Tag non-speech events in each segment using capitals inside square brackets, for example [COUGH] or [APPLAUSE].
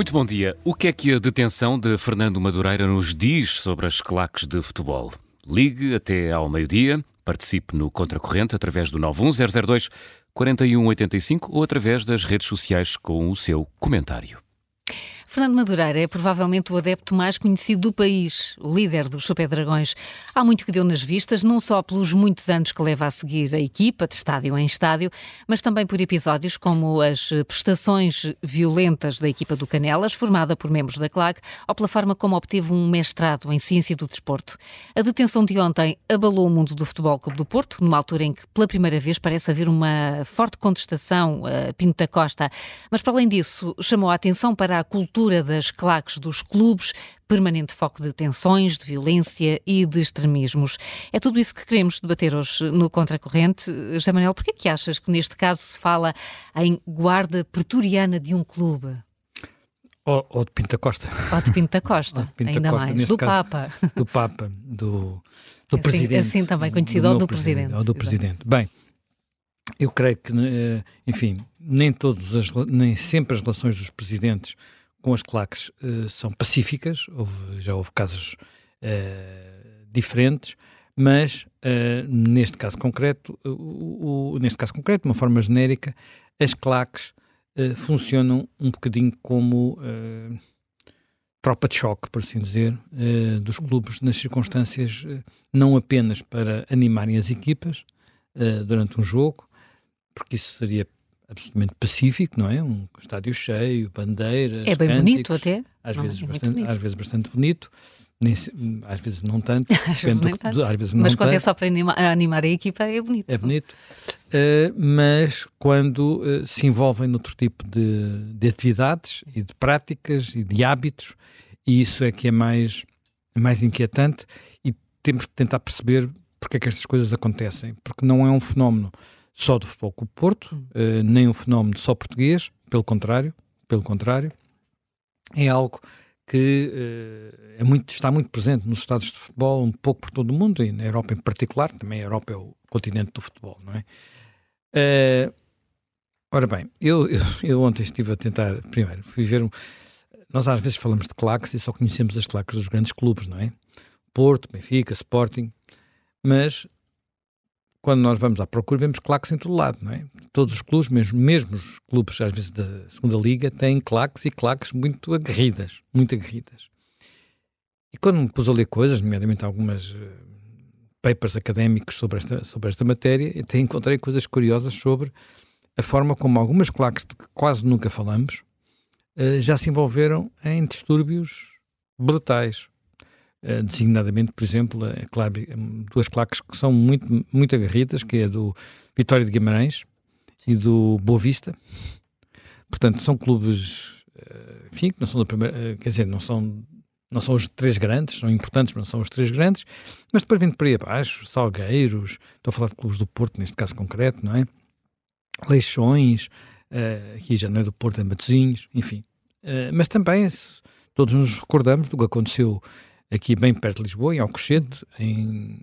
Muito bom dia. O que é que a detenção de Fernando Madureira nos diz sobre as claques de futebol? Ligue até ao meio-dia, participe no Contracorrente através do 91002 4185 ou através das redes sociais com o seu comentário. Fernando Madureira é provavelmente o adepto mais conhecido do país, o líder dos Super Dragões. Há muito que deu nas vistas, não só pelos muitos anos que leva a seguir a equipa, de estádio em estádio, mas também por episódios como as prestações violentas da equipa do Canelas, formada por membros da CLAC, ou pela forma como obteve um mestrado em Ciência do Desporto. A detenção de ontem abalou o mundo do Futebol Clube do Porto, numa altura em que, pela primeira vez, parece haver uma forte contestação a Pinto da Costa. Mas, para além disso, chamou a atenção para a cultura cultura das claques dos clubes, permanente foco de tensões, de violência e de extremismos. É tudo isso que queremos debater hoje no Contracorrente. Jamanel, porquê é que achas que neste caso se fala em guarda pretoriana de um clube? Ou, ou de Pinta Costa. Ou de Pinta Costa, [LAUGHS] Pinta ainda Costa, mais. Do caso, Papa. Do Papa, do, do assim, Presidente. Assim também conhecido, ou do Presidente. Ou do Presidente. Bem, eu creio que, eh, enfim, nem, todos as, nem sempre as relações dos Presidentes com as claques uh, são pacíficas, houve, já houve casos uh, diferentes, mas uh, neste caso concreto, o, o, neste caso concreto, de uma forma genérica, as claques funcionam um bocadinho como tropa de choque, por assim dizer, dos clubes nas circunstâncias não apenas para animarem as equipas durante um jogo, porque isso seria absolutamente pacífico, não é? Um estádio cheio, bandeiras. É bem cânticos, bonito até. Às, não, vezes, é bastante, bonito. às vezes bastante bonito. Nem, às vezes não tanto. [LAUGHS] às vezes nem tanto. às vezes não mas quando é tanto. é só para animar, animar, a equipa é bonito. É bonito. Uh, mas quando uh, se envolvem noutro tipo de, de atividades e de práticas e de hábitos, e isso é que é mais, mais inquietante e temos que tentar perceber porque é que estas coisas acontecem. Porque não é um fenómeno só do Futebol Clube Porto, uh, nem um fenómeno só português, pelo contrário, pelo contrário, é algo que uh, é muito, está muito presente nos estados de futebol, um pouco por todo o mundo, e na Europa em particular, também a Europa é o continente do futebol, não é? Uh, ora bem, eu, eu, eu, ontem estive a tentar, primeiro, fui ver, nós às vezes falamos de claques e só conhecemos as claques dos grandes clubes, não é? Porto, Benfica, Sporting, mas quando nós vamos à procura, vemos claques em todo lado, não é? Todos os clubes, mesmo, mesmo os clubes, às vezes, da segunda liga, têm claques e claques muito aguerridas, muito aguerridas. E quando me pus a ler coisas, nomeadamente algumas uh, papers académicos sobre esta, sobre esta matéria, até encontrei coisas curiosas sobre a forma como algumas claques de que quase nunca falamos uh, já se envolveram em distúrbios brutais. Uh, designadamente, por exemplo, a duas claques que são muito, muito agarridas, que é do Vitória de Guimarães Sim. e do Boa Vista. Portanto, são clubes, uh, enfim, que não são da primeira, uh, quer dizer, não são, não são os três grandes, são importantes, mas não são os três grandes, mas depois vindo por aí abaixo, Salgueiros, estou a falar de clubes do Porto, neste caso concreto, não é? Leixões, aqui já não é do Porto, é Matosinhos, enfim. mas também, todos nos recordamos do que aconteceu aqui bem perto de Lisboa, em Alcochete, em...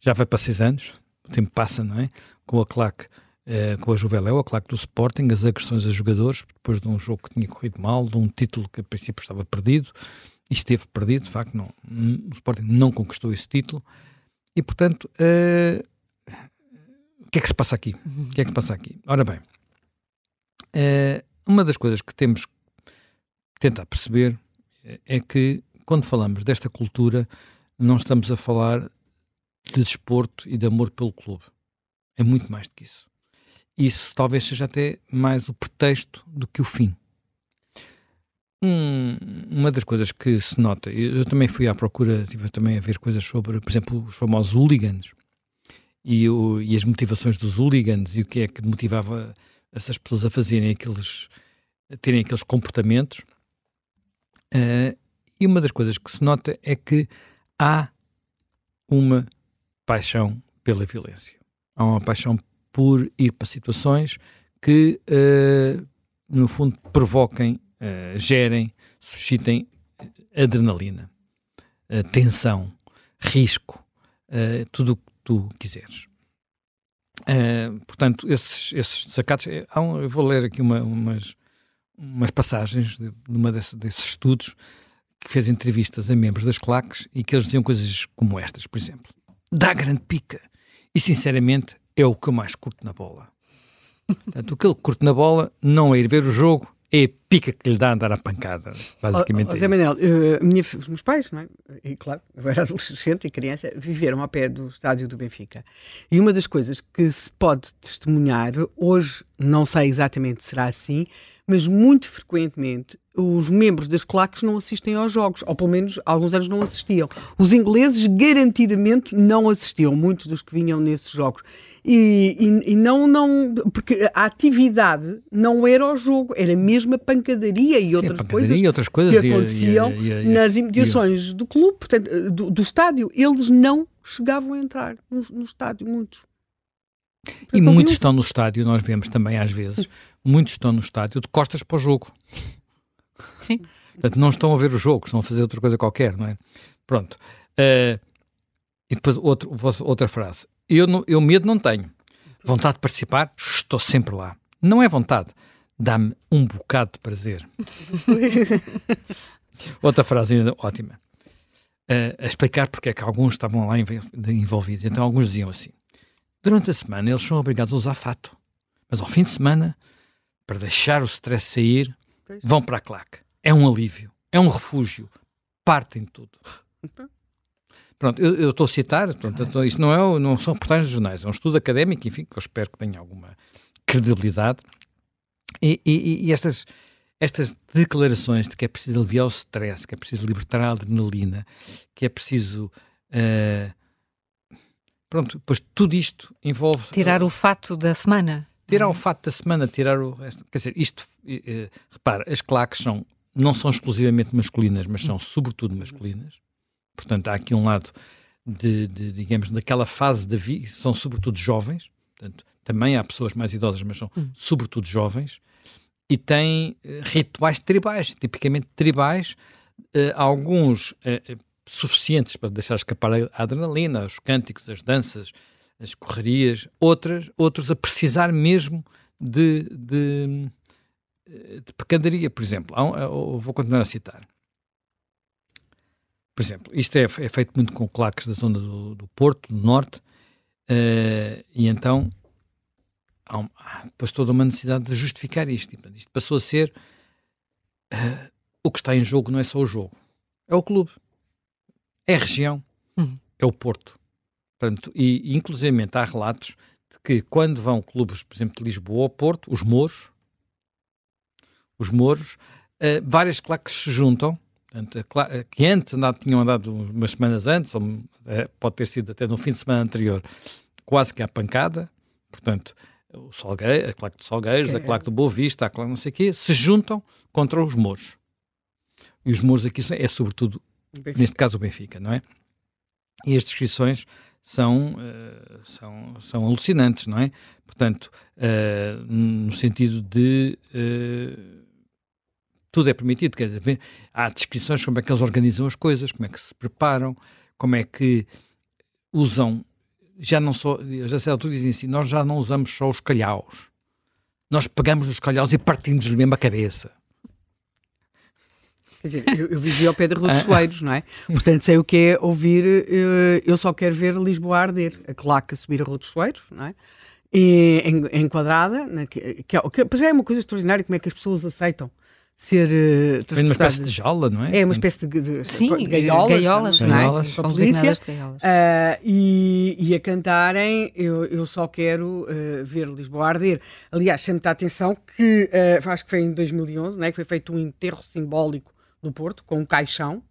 já vai para seis anos, o tempo passa, não é? Com a claque, eh, com a Juveléu, a claque do Sporting, as agressões a jogadores, depois de um jogo que tinha corrido mal, de um título que a princípio estava perdido, e esteve perdido, de facto, não, o Sporting não conquistou esse título, e portanto, eh, o que é que se passa aqui? O que é que se passa aqui? Ora bem, eh, uma das coisas que temos que tentar perceber é que quando falamos desta cultura, não estamos a falar de desporto e de amor pelo clube. É muito mais do que isso. Isso talvez seja até mais o pretexto do que o fim. Um, uma das coisas que se nota, eu, também fui à procura, estive também a ver coisas sobre, por exemplo, os famosos hooligans e, o, e as motivações dos hooligans e o que é que motivava essas pessoas a fazerem aqueles, a terem aqueles comportamentos. Uh, e uma das coisas que se nota é que há uma paixão pela violência. Há uma paixão por ir para situações que, uh, no fundo, provoquem, uh, gerem, suscitem adrenalina, uh, tensão, risco, tudo o que tu quiseres. portanto, esses, esses desacatos. Um, eu vou ler aqui uma, umas, umas passagens de, numa desse, desses estudos que fez entrevistas a membros das claques e que eles diziam coisas como estas, por exemplo. Dá grande pica. E, sinceramente, é o que eu mais curto na bola. Portanto, o que ele curte na bola não é ir ver o jogo, é a pica que lhe dá a andar a pancada, basicamente. Oh, oh, Zé Manel, uh, minha, os meus pais, não é? e claro, eu era adolescente e criança, viveram ao pé do estádio do Benfica. E uma das coisas que se pode testemunhar, hoje não sei exatamente se será assim, mas muito frequentemente os membros das claques não assistem aos jogos, ou pelo menos há alguns anos não assistiam. Os ingleses garantidamente não assistiam, muitos dos que vinham nesses jogos. E, e, e, não, não, porque a atividade não era o jogo, era mesmo a pancadaria e Sim, outras, pancadaria coisas e outras coisas que aconteciam e, nas imediações do clube, portanto, do, do, estádio. Eles não chegavam a entrar no, no estádio, muitos. E muitos estão no estádio, nós vemos também às vezes, muitos estão no estádio de costas para o jogo. Sim. Portanto, não estão a ver o jogo, estão a fazer outra coisa qualquer, não é? Pronto. Uh, e depois outro, outra frase. Eu, não, eu medo não tenho. Vontade de participar, estou sempre lá. Não é vontade, dá-me um bocado de prazer. [LAUGHS] outra frase ainda ótima. Uh, a explicar porque é que alguns estavam lá envolvidos. Então alguns diziam assim, Durante a semana eles são obrigados a usar fato, mas ao fim de semana, para deixar o stress sair, pois. vão para a claque. É um alívio, é um refúgio, partem tudo. Pronto, eu estou a citar, pronto, então, isto não, é, não são reportagens de jornais, é um estudo académico, enfim, que eu espero que tenha alguma credibilidade. E, e, e estas, estas declarações de que é preciso aliviar o stress, que é preciso libertar a adrenalina, que é preciso uh, Pronto, depois tudo isto envolve. Tirar o fato da semana. Tirar o fato da semana, tirar o resto. Quer dizer, isto. Eh, repara, as claques são, não são exclusivamente masculinas, mas são sobretudo masculinas. Portanto, há aqui um lado de, de digamos, daquela fase da vida, são sobretudo jovens. Portanto, também há pessoas mais idosas, mas são hum. sobretudo jovens. E têm uh, rituais tribais, tipicamente tribais. Alguns suficientes para deixar escapar a adrenalina, os cânticos, as danças, as correrias, outras, outros a precisar mesmo de, de, de pecandaria, por exemplo. vou continuar a citar. Por exemplo, isto é, é feito muito com claques da zona do, do Porto, do Norte, uh, e então há, um, há depois toda uma necessidade de justificar isto. Isto passou a ser uh, o que está em jogo não é só o jogo, é o clube é a região, uhum. é o Porto. Portanto, e inclusive há relatos de que quando vão clubes, por exemplo, de Lisboa ou Porto, os Mouros, os Mouros, uh, várias claques se juntam, portanto, que antes andado, tinham andado umas semanas antes, ou uh, pode ter sido até no fim de semana anterior, quase que à pancada, portanto, o Salgueiro, a claque do Salgueiros, a claque do Boa Vista, a claque não sei o quê, se juntam contra os Mouros. E os Mouros aqui é sobretudo neste caso o Benfica, não é? E as descrições são, uh, são, são alucinantes, não é? Portanto, uh, no sentido de uh, tudo é permitido, quer dizer, há descrições como é que eles organizam as coisas, como é que se preparam, como é que usam, já não só, já sei, tu dizem assim, nós já não usamos só os calhaus, nós pegamos os calhaus e partimos-lhe mesmo a cabeça. Quer dizer, eu, eu vivi ao pé de Rodochoeiros, não é? Portanto, sei o que é ouvir uh, Eu Só Quero Ver Lisboa Arder, a claque a subir a Rodochoeiros, não é? E, enquadrada, na, que, que, é, que já é uma coisa extraordinária como é que as pessoas aceitam ser uh, uma espécie de jaula, não é? É uma espécie de, de, Sim, de gaiolas, gaiolas, não é? Gaiolas. a polícia. Uh, e, e, a cantarem eu, eu só quero uh, ver Lisboa arder. Aliás, chama muita atenção que, uh, acho que foi em 2011, né, que foi feito um enterro simbólico no Porto, com um caixão,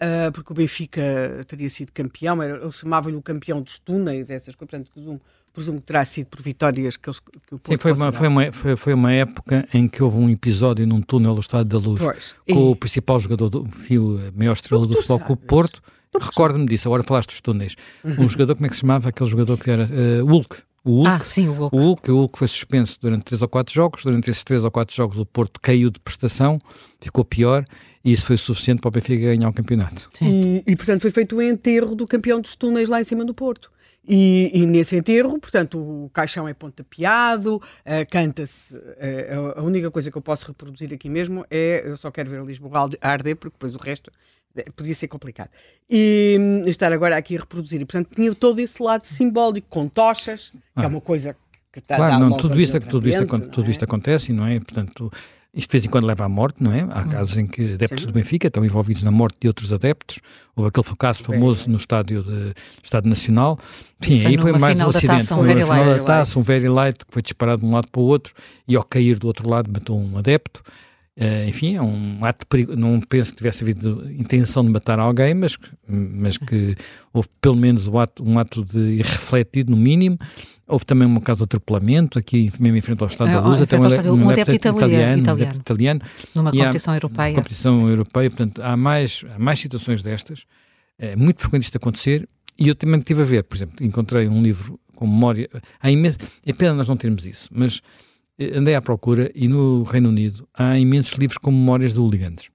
uh, porque o Benfica teria sido campeão, era, eles chamavam-lhe o campeão dos túneis, essas coisas, portanto, presumo, presumo que terá sido por vitórias que, eles, que o Porto Sim, foi uma, foi, uma, foi, foi, uma época em que houve um episódio num túnel do Estádio da Luz, pois. com e... o principal jogador do fio, a maior estrela do futebol o Porto, recordo-me disso, agora falaste dos túneis, uhum. um jogador, como é que se chamava, aquele jogador que era, uh, Hulk, o Hulk, ah, sim, o Hulk. O Hulk, o Hulk foi suspenso durante 3 ou 4 jogos. Durante esses 3 ou 4 jogos, o Porto caiu de prestação, ficou pior e isso foi suficiente para o Benfica ganhar o campeonato. E, e, portanto, foi feito o enterro do campeão dos túneis lá em cima do Porto. E, e, nesse enterro, portanto, o caixão é pontapeado, uh, canta-se. Uh, a única coisa que eu posso reproduzir aqui mesmo é eu só quero ver Lisboa arder, porque depois o resto podia ser complicado. E um, estar agora aqui a reproduzir. E, portanto, tinha todo esse lado simbólico, com tochas, ah. que é uma coisa que está claro, não, tudo isto, tudo, isto, tudo é? isto acontece, não é? Portanto, isto de vez em quando leva à morte, não é? Há hum. casos em que adeptos do Benfica estão envolvidos na morte de outros adeptos. Houve aquele caso famoso no estádio de Estado Nacional. Sim, aí foi mais um acidente. Foi um final da taça, um very light, que foi disparado de um lado para o outro e ao cair do outro lado matou um adepto. Uh, enfim, é um ato perigo. Não penso que tivesse havido intenção de matar alguém, mas, mas que houve pelo menos um ato, um ato de irrefletido, no mínimo. Houve também um caso de atropelamento aqui, mesmo em frente ao Estado da Luz, até um, um, um adepto italiano, italiano, italiano, numa competição europeia. competição europeia, portanto, há mais, há mais situações destas. É muito frequente isto acontecer e eu também estive a ver, por exemplo, encontrei um livro com memória. Há imenso, é pena nós não termos isso, mas eh, andei à procura e no Reino Unido há imensos livros com memórias de hooligans.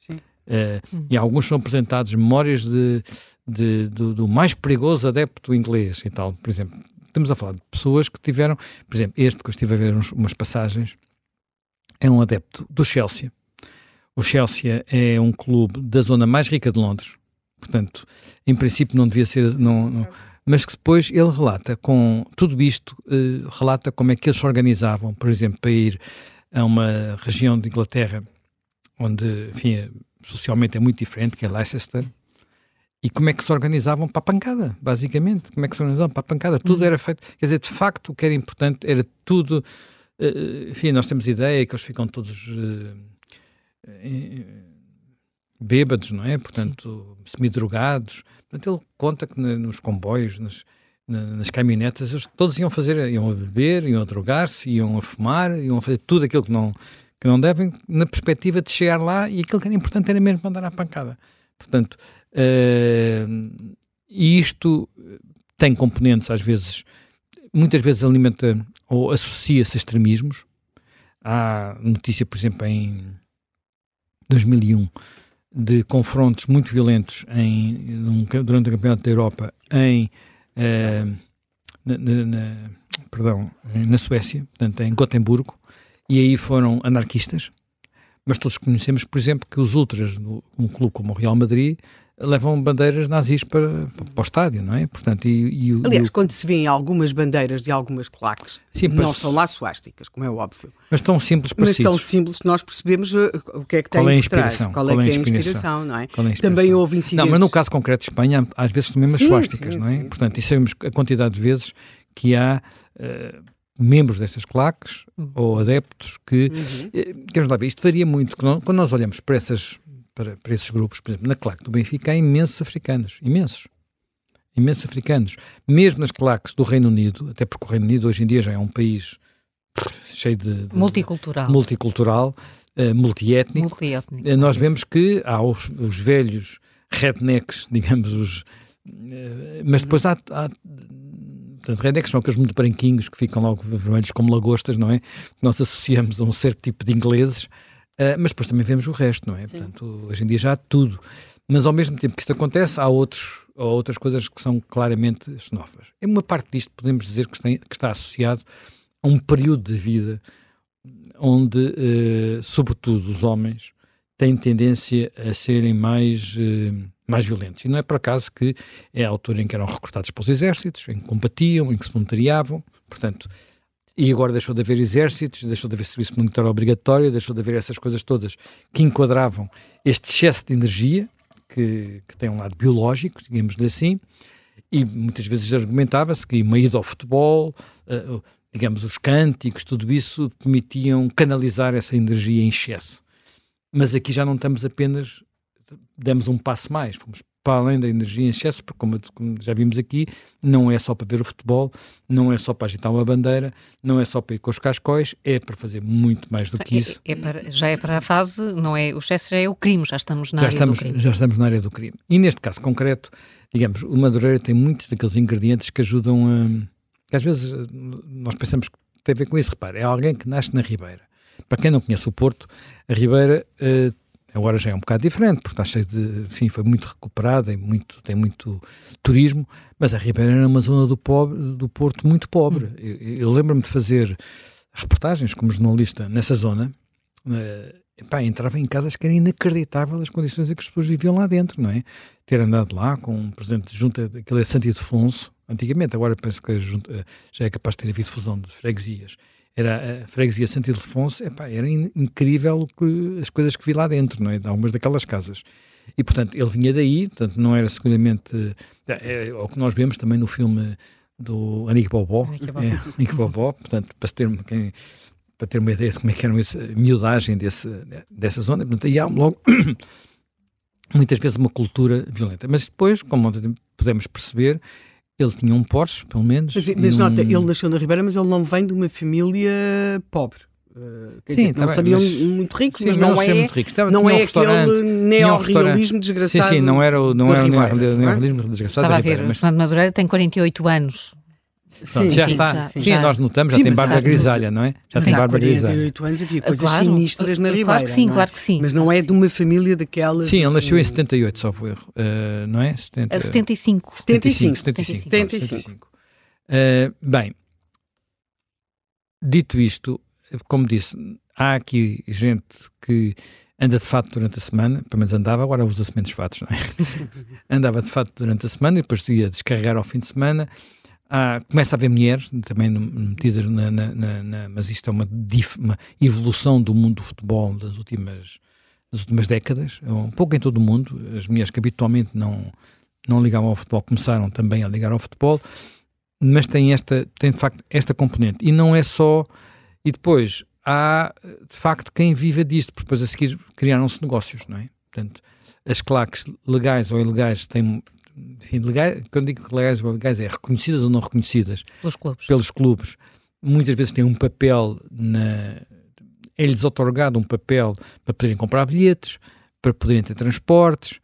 Sim. Uh, hum. E alguns são apresentados memórias de, de do, do, mais perigoso adepto inglês e tal. Por exemplo, Estamos a falar de pessoas que tiveram, por exemplo, este que eu estive a ver uns, umas passagens, é um adepto do Chelsea. O Chelsea é um clube da zona mais rica de Londres, portanto, em princípio não devia ser. Não, não, mas que depois ele relata com tudo isto, uh, relata como é que eles se organizavam, por exemplo, para ir a uma região de Inglaterra onde, enfim, socialmente é muito diferente, que é Leicester, e como é que se organizavam para a pancada, basicamente. Como é que se organizavam para a pancada. Tudo uhum. era feito. Quer dizer, de facto, o que era importante era tudo. Uh, enfim, nós temos ideia que eles ficam todos uh, bêbados, não é? Portanto, semidrogados. Portanto, ele conta que nos comboios, nas, nas caminhonetas, eles todos iam fazer, iam a beber, iam a drogar-se, iam a fumar, iam a fazer tudo aquilo que não, que não devem, na perspectiva de chegar lá e aquilo que era importante era mesmo mandar à pancada. Portanto, Uh, e isto tem componentes, às vezes, muitas vezes alimenta ou associa-se a extremismos. Há notícia, por exemplo, em 2001, de confrontos muito violentos em, durante o Campeonato da Europa em, uh, na, na, perdão, na Suécia, portanto, em Gotemburgo, e aí foram anarquistas, mas todos conhecemos, por exemplo, que os ultras, um clube como o Real Madrid, levam bandeiras nazis para, para o estádio, não é? Portanto, e, e, Aliás, e, quando se vêem algumas bandeiras de algumas claques, sim, não são lá suásticas, como é óbvio. Mas tão simples Mas tão simples que nós percebemos uh, o que é que tem Qual é a inspiração? Qual, é, Qual é, é, a inspiração, não é? é Também houve incidentes... Não, mas no caso concreto de Espanha, às vezes também umas suásticas, não é? Sim. Portanto, e sabemos a quantidade de vezes que há... Uh, membros dessas claques uhum. ou adeptos que, uhum. Eh, queremos lá ver, isto varia muito. Quando nós olhamos para essas para, para esses grupos. Por exemplo, na claque do Benfica há imensos africanos, imensos. Imensos africanos. Mesmo nas claques do Reino Unido, até porque o Reino Unido hoje em dia já é um país cheio de... de multicultural. Multicultural, uh, multiétnico. multiétnico. Uh, nós vemos que há os, os velhos rednecks, [LAUGHS] digamos, os... Uh, mas depois há, há Portanto, rednecks são aqueles muito branquinhos que ficam logo vermelhos como lagostas, não é? Nós associamos a um certo tipo de ingleses Uh, mas depois também vemos o resto, não é? Sim. Portanto, hoje em dia já há tudo. Mas ao mesmo tempo que isto acontece, há, outros, há outras coisas que são claramente xenófobas. É uma parte disto, podemos dizer, que está, que está associado a um período de vida onde, uh, sobretudo, os homens têm tendência a serem mais, uh, mais violentos. E não é por acaso que é a altura em que eram recrutados para os exércitos, em que combatiam, em que se voluntariavam. Portanto, e agora deixou de haver exércitos, deixou de haver serviço militar obrigatório, deixou de haver essas coisas todas que enquadravam este excesso de energia, que, que tem um lado biológico, digamos assim, e muitas vezes argumentava-se que uma ida ao futebol, uh, digamos, os cânticos, tudo isso permitiam canalizar essa energia em excesso. Mas aqui já não estamos apenas, demos um passo mais, fomos para além da energia em excesso, porque como, como, já vimos aqui, não é só para ver o futebol, não é só para agitar uma bandeira, não é só para ir com os cascóis, é para fazer muito mais do que é, isso. É, é para, já é para a fase, não é o excesso, já é o crime, já estamos na já área estamos, do crime. Já estamos na área do crime. E neste caso concreto, digamos, o Madureira tem muitos daqueles ingredientes que ajudam a... Que às vezes nós pensamos que tem a ver com isso. Repare, é alguém que nasce na Ribeira. Para quem não conhece o Porto, a Ribeira uh, Agora já é um bocado diferente, porque está cheio de. Enfim, foi muito recuperada e muito, tem muito turismo, mas a Ribeira era uma zona do, pobre, do Porto muito pobre. Hum. Eu, eu lembro-me de fazer reportagens como jornalista nessa zona. Uh, epá, entrava em casas que era inacreditável as condições em que as pessoas viviam lá dentro, não é? Ter andado lá com um presidente de junta, aquele é Santo Ildefonso, antigamente, agora penso que junta, já é capaz de ter havido fusão de freguesias. Era a freguesia Santo Ildefonso, epá, era in, incrível que, as coisas que vi lá dentro, não é? De algumas daquelas casas. E, portanto, ele vinha daí, portanto, não era seguramente. É, é, o que nós vemos também no filme do Anique Bobó. Anique Bobó, portanto, para ter, quem, para ter uma ideia de como é que era a miudagem desse, dessa zona. Portanto, aí há logo [COUGHS] muitas vezes uma cultura violenta. Mas depois, como podemos perceber, ele tinha um Porsche, pelo menos. Mas, mas um... nota, ele nasceu na Ribeira, mas ele não vem de uma família pobre. Uh, sim, dizer, não tá seriam mas, muito ricos, sim, mas não, não é, muito ricos. Estava, não é um aquele neorrealismo desgraçado. Sim, sim, não era o, não era o neorrealismo desgraçado. Estava a ver, o Fernando Madureira tem 48 anos. Pronto, sim, já sim, está. Já, sim, já. nós notamos, já tem barba grisalha, não é? Já tem barba grisalha. 48 anos havia coisas claro, sinistras na Ribeira. Claro que sim, é? claro que sim. Mas não é de uma família daquelas. Sim, ele nasceu em 78, só foi erro. Uh, não é? 70, 75. 75. 75. 75. 75. Uh, bem, dito isto, como disse, há aqui gente que anda de fato durante a semana, pelo menos andava, agora usa-se menos fatos, não é? [LAUGHS] andava de fato durante a semana e depois ia descarregar ao fim de semana Há, começa a haver mulheres também metidas na, na, na, na, mas isto é uma, uma, evolução do mundo do futebol das últimas, das últimas décadas, é um pouco em todo o mundo, as mulheres que habitualmente não, não ligavam ao futebol começaram também a ligar ao futebol, mas tem esta, tem de facto esta componente, e não é só, e depois há de facto quem viva disto, porque depois a seguir criaram-se negócios, não é? Portanto, as claques legais ou ilegais têm, enfim, legais, quando digo legais ou legais, é reconhecidas ou não reconhecidas pelos clubes. pelos clubes, muitas vezes têm um papel na. É-lhes otorgado um papel para poderem comprar bilhetes, para poderem ter transportes,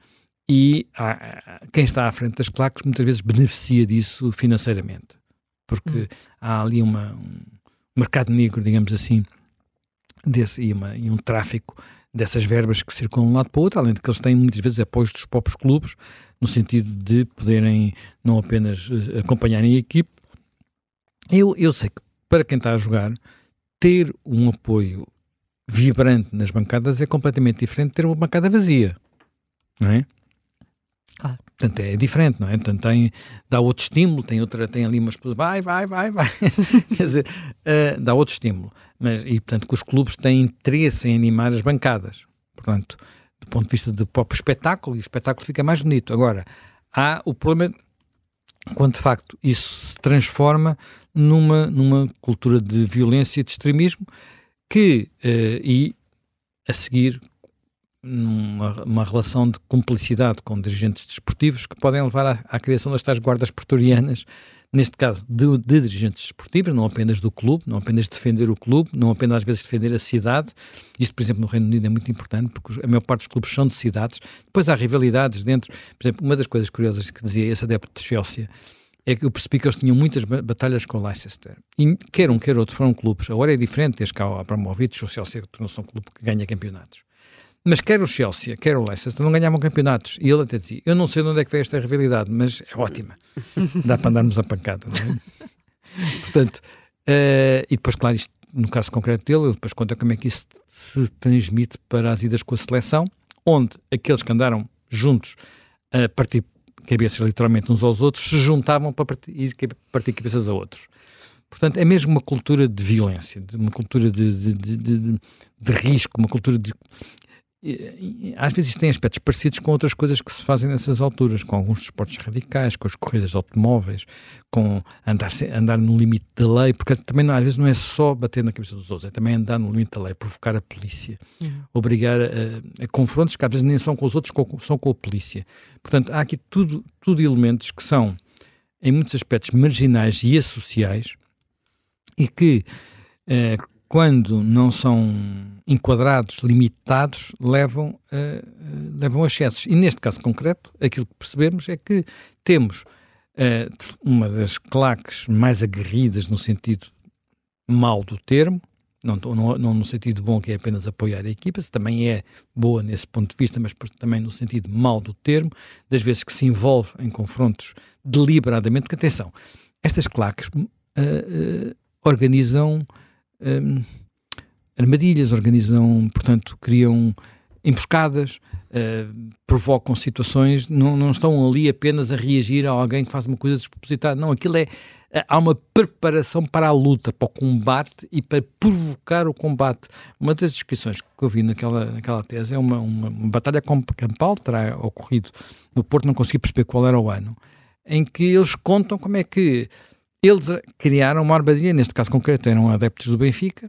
e há, quem está à frente das claques muitas vezes beneficia disso financeiramente, porque hum. há ali uma, um mercado negro, digamos assim, desse, e, uma, e um tráfico dessas verbas que circulam de um lado para o outro, além de que eles têm muitas vezes apoios dos próprios clubes, no sentido de poderem não apenas eh, acompanharem a equipe. Eu, eu sei que para quem está a jogar, ter um apoio vibrante nas bancadas é completamente diferente de ter uma bancada vazia, não é? Claro. Portanto, é diferente, não é? Portanto, tem, dá outro estímulo, tem, outra, tem ali umas pessoas, vai, vai, vai, vai. [LAUGHS] Quer dizer, uh, dá outro estímulo. Mas, e, portanto, que os clubes têm interesse em animar as bancadas. Portanto, ponto de vista do próprio espetáculo, e o espetáculo fica mais bonito. Agora, há o problema quando de facto isso se transforma numa, numa cultura de violência e de extremismo que, uh, e a seguir, numa relação de cumplicidade com dirigentes desportivos que podem levar à, à criação das tais guardas pretorianas neste caso, de, de, dirigentes esportivos, não apenas do clube, não apenas defender o clube, não apenas às vezes defender a cidade. Isto, por exemplo, no Reino Unido é muito importante, porque a maior parte dos clubes são de cidades. Depois há rivalidades dentro. Por exemplo, uma das coisas curiosas que dizia esse adepto de Chelsea é que eu percebi que eles tinham muitas batalhas com o Leicester. E quer um, quer outro, foram clubes. Agora é diferente, desde cá o Abramovich, o Chelsea tornou-se um clube que ganha campeonatos. Mas quer o Chelsea, quer o Leicester, não ganhavam campeonatos. E ele até dizia: Eu não sei de onde é que veio esta rivalidade, mas é ótima. [LAUGHS] Dá para andarmos a pancada, não é? Portanto, uh, e depois, claro, isto, no caso concreto dele, ele depois conta como é que isso se transmite para as idas com a seleção, onde aqueles que andaram juntos a partir cabeças literalmente uns aos outros se juntavam para partir, partir cabeças a outros. Portanto, é mesmo uma cultura de violência, de uma cultura de, de, de, de risco, uma cultura de às vezes tem aspectos parecidos com outras coisas que se fazem nessas alturas, com alguns esportes radicais, com as corridas de automóveis, com andar, andar no limite da lei, porque também às vezes não é só bater na cabeça dos outros, é também andar no limite da lei, provocar a polícia, uhum. obrigar a, a, confrontos que às vezes nem são com os outros, são com a polícia. Portanto, há aqui tudo, tudo elementos que são, em muitos aspectos, marginais e associais e que, eh, quando não são enquadrados, limitados, levam, levam a excessos. E neste caso concreto, aquilo que percebemos é que temos uh, uma das claques mais aguerridas no sentido mal do termo, não, não, não, no sentido bom que é apenas apoiar a equipa, também é boa nesse ponto de vista, mas também no sentido mau do termo, das vezes que se envolve em confrontos deliberadamente, porque atenção, estas claques uh, uh, organizam um, armadilhas, organizam, portanto, criam emboscadas, uh, provocam situações, não, não estão ali apenas a reagir a alguém que faz uma coisa despropositada, não, aquilo é há uma preparação para a luta, para o combate e para provocar o combate. Uma das descrições que eu vi naquela, naquela tese é uma, uma, uma batalha campal, terá ocorrido no Porto, não consegui perceber qual era o ano, em que eles contam como é que eles criaram uma armadilha, neste caso concreto eram adeptos do Benfica,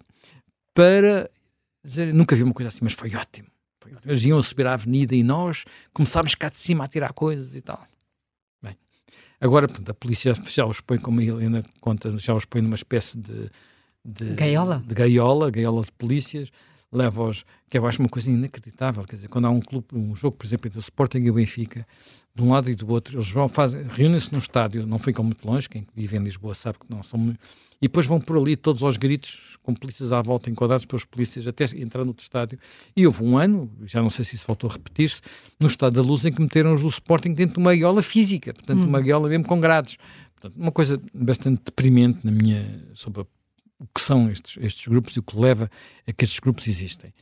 para dizer, nunca vi uma coisa assim, mas foi ótimo. Foi ótimo. Eles iam subir à avenida e nós começámos cá de cima a tirar coisas e tal. Agora, portanto, a polícia já os põe, como a Helena conta, já os põe numa espécie de, de gaiola, de gaiola, gaiola de polícias, leva-os, que eu acho uma coisa inacreditável, quer dizer, quando há um clube, um jogo, por exemplo, entre o Sporting e o Benfica, de um lado e do outro, eles vão, fazem, reúnem-se no estádio, não ficam muito longe, quem vive em Lisboa sabe que não são muito, e depois vão por ali todos aos gritos, com polícias à volta, enquadrados pelos polícias, até entrar no estádio. E houve um ano, já não sei se isso voltou a repetir-se, no Estado da Luz, em que meteram os do Sporting dentro de uma gaiola física, portanto, hum. uma gaiola mesmo com grades. Portanto, uma coisa bastante deprimente na minha, sobre o que são estes, estes grupos e o que leva a que estes grupos existem.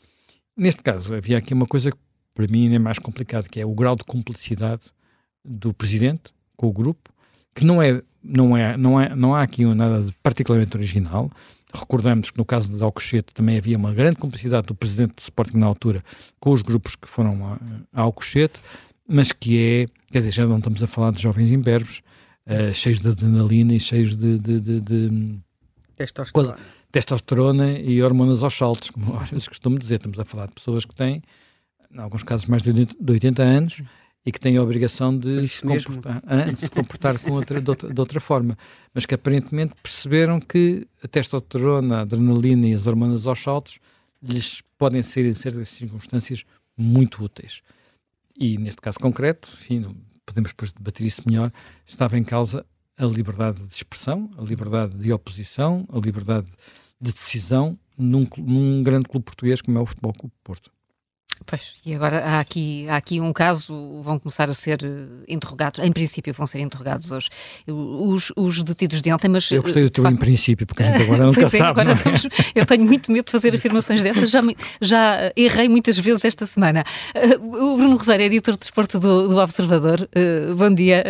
Neste caso, havia aqui uma coisa que para mim é mais complicada, que é o grau de cumplicidade do presidente com o grupo, que não é não, é, não, é, não há aqui nada de particularmente original. Recordamos que no caso de Alcochete também havia uma grande cumplicidade do presidente do Sporting na altura com os grupos que foram a, a Alcochete, mas que é, quer dizer, já não estamos a falar de jovens imberbes, uh, cheios de adrenalina e cheios de, de, de, de testosterona. Coisa, testosterona e hormonas aos saltos, como às vezes costumo dizer. Estamos a falar de pessoas que têm, em alguns casos, mais de 80 anos e que têm a obrigação de, se comportar, de se comportar, com outra, de, outra, de outra forma, mas que aparentemente perceberam que a testosterona, a adrenalina e as hormonas aos saltos lhes podem ser, em certas circunstâncias, muito úteis. E neste caso concreto, enfim, podemos depois debater isso melhor, estava em causa a liberdade de expressão, a liberdade de oposição, a liberdade de decisão num, num grande clube português como é o Futebol Clube Porto. Pois, e agora há aqui, há aqui um caso, vão começar a ser eh, interrogados, em princípio vão ser interrogados hoje, os, os detidos de ontem, mas... Eu gostei do teu facto... em princípio, porque a gente agora [LAUGHS] nunca sabe. Agora é? eu tenho muito medo de fazer afirmações dessas, já, já errei muitas vezes esta semana. O Bruno Rosário é editor de desporto do, do Observador. Bom dia,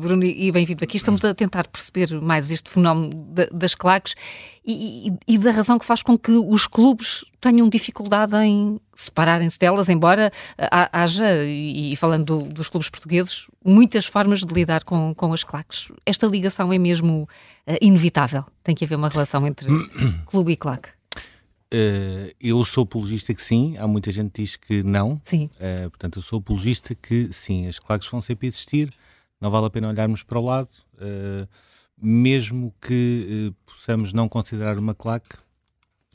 Bruno, e bem-vindo aqui. Estamos a tentar perceber mais este fenómeno das claques e, e, e da razão que faz com que os clubes tenham dificuldade em separarem-se delas, embora haja, e falando do, dos clubes portugueses, muitas formas de lidar com, com as claques. Esta ligação é mesmo uh, inevitável. Tem que haver uma relação entre [COUGHS] clube e claque. Uh, eu sou apologista que sim, há muita gente que diz que não. Sim. Uh, portanto, eu sou apologista que sim, as claques vão sempre existir, não vale a pena olharmos para o lado, uh, mesmo que possamos não considerar uma claque,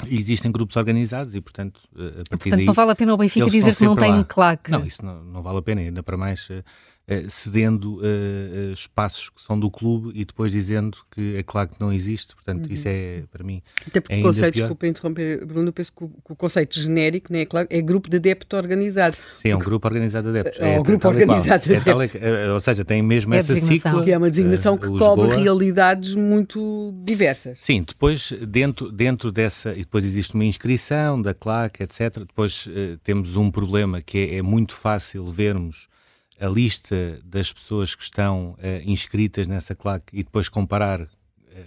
existem grupos organizados e, portanto, a partir portanto, daí, não vale a pena o Benfica dizer que não tem lá. claque. Não, isso não, não vale a pena, ainda para mais uh, cedendo uh, espaços que são do clube e depois dizendo que é claro que não existe. Portanto, uhum. isso é, para mim, Até porque é o conceito, desculpa interromper, Bruno, eu penso que o, que o, conceito genérico, né, é claro, é grupo de adepto organizado. Sim, é um grupo organizado de adeptos. É, é um grupo organizado de adeptos. É, ou seja, tem mesmo é essa. Que é uma designação que cobre realidades muito diversas. Sim, depois, dentro, dentro dessa, e depois existe uma inscrição da claque, etc. Depois uh, temos um problema que é, é muito fácil vermos a lista das pessoas que estão uh, inscritas nessa claque e depois comparar uh,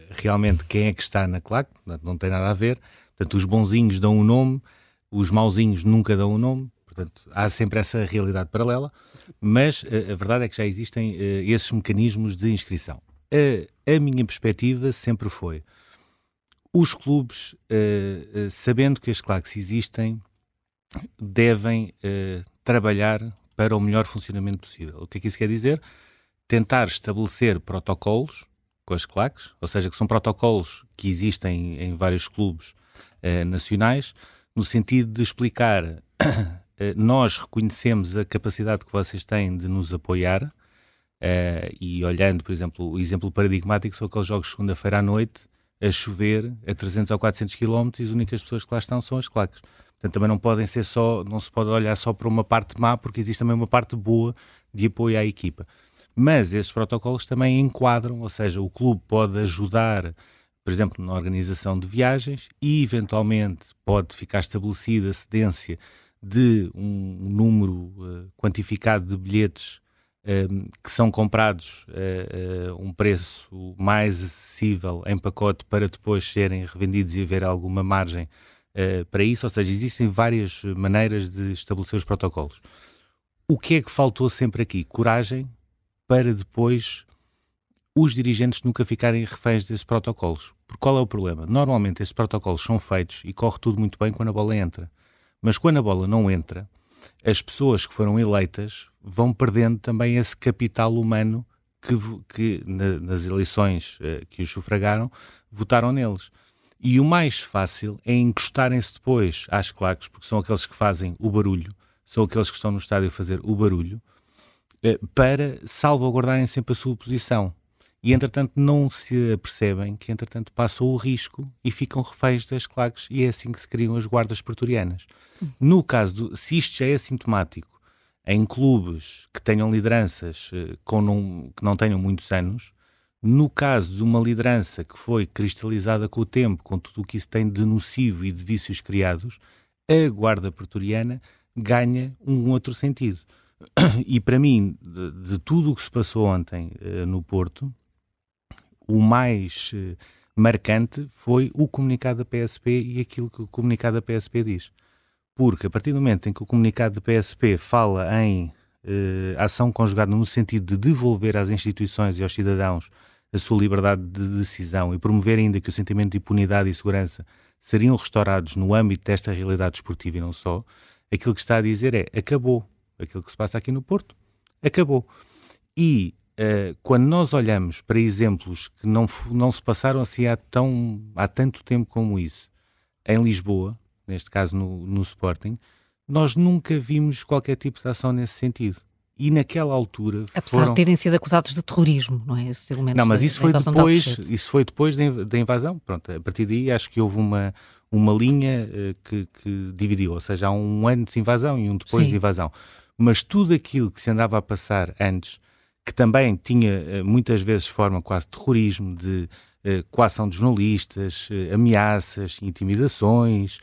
realmente quem é que está na claque, não tem nada a ver. Portanto, os bonzinhos dão um nome, os mauzinhos nunca dão um nome. Portanto, há sempre essa realidade paralela, mas a verdade é que já existem esses mecanismos de inscrição. A, a, minha perspectiva sempre foi os clubes, sabendo que as claques existem, devem trabalhar para o melhor funcionamento possível. O que é que isso quer dizer? Tentar estabelecer protocolos com as claques, ou seja, que são protocolos que existem em vários clubes eh, nacionais, no sentido de explicar [COUGHS] eh, nós reconhecemos a capacidade que vocês têm de nos apoiar eh, e olhando, por exemplo, o exemplo paradigmático são aqueles jogos segunda-feira à noite a chover a 300 ou 400 km e as únicas pessoas que lá estão são as claques. Portanto, também não podem ser só, não se pode olhar só para uma parte má, porque existe também uma parte boa de apoio à equipa. Mas esses protocolos também enquadram, ou seja, o clube pode ajudar, por exemplo, na organização de viagens e, eventualmente, pode ficar estabelecida a cedência de um número uh, quantificado de bilhetes que são comprados a uh, um preço mais acessível em pacote para depois serem revendidos e haver alguma margem uh, para isso, ou seja, existem várias maneiras de estabelecer os protocolos. O que é que faltou sempre aqui? Coragem para depois os dirigentes nunca ficarem reféns desses protocolos. Porque qual é o problema? Normalmente esses protocolos são feitos e corre tudo muito bem quando a bola entra. Mas quando a bola não entra, as pessoas que foram eleitas vão perdendo também esse capital humano que, que na, nas eleições uh, que os sufragaram, votaram neles. E o mais fácil é encostarem-se depois às claques, porque são aqueles que fazem o barulho, são aqueles que estão no estádio a fazer o barulho, eh, para salvaguardarem sempre a sua posição. E, entretanto, não se apercebem que, entretanto, passam o risco e ficam reféns das claques e é assim que se criam as guardas pretorianas. No caso, do, se isto já é sintomático em clubes que tenham lideranças eh, com não, que não tenham muitos anos, no caso de uma liderança que foi cristalizada com o tempo, com tudo o que isso tem de nocivo e de vícios criados, a guarda pretoriana ganha um outro sentido. [COUGHS] E para mim, de, de tudo o que se passou ontem uh, no Porto, o mais uh, marcante foi o comunicado da PSP e aquilo que o comunicado da PSP diz. Porque a partir do momento em que o comunicado da PSP fala em uh, ação conjugada no sentido de devolver às instituições e aos cidadãos a sua liberdade de decisão e promover ainda que o sentimento de impunidade e segurança seriam restaurados no âmbito desta realidade esportiva e não só, aquilo que está a dizer é acabou. Aquilo que se passa aqui no Porto, acabou. E quando nós olhamos para exemplos que não, não se passaram assim há, tão, há tanto tempo como isso, em Lisboa, neste caso no, no Sporting, nós nunca vimos qualquer tipo de ação nesse sentido. E naquela altura apesar foram... de terem sido acusados de terrorismo não é esses elementos não mas isso foi depois isso foi depois da invasão. Pronto a partir daí acho que houve uma uma linha uh, que, que, dividiu. Ou seja há um antes de invasão e um depois Sim. de invasão. Mas tudo aquilo que se andava a passar antes que também tinha uh, muitas vezes forma quase de terrorismo de uh, coação de jornalistas ameaças intimidações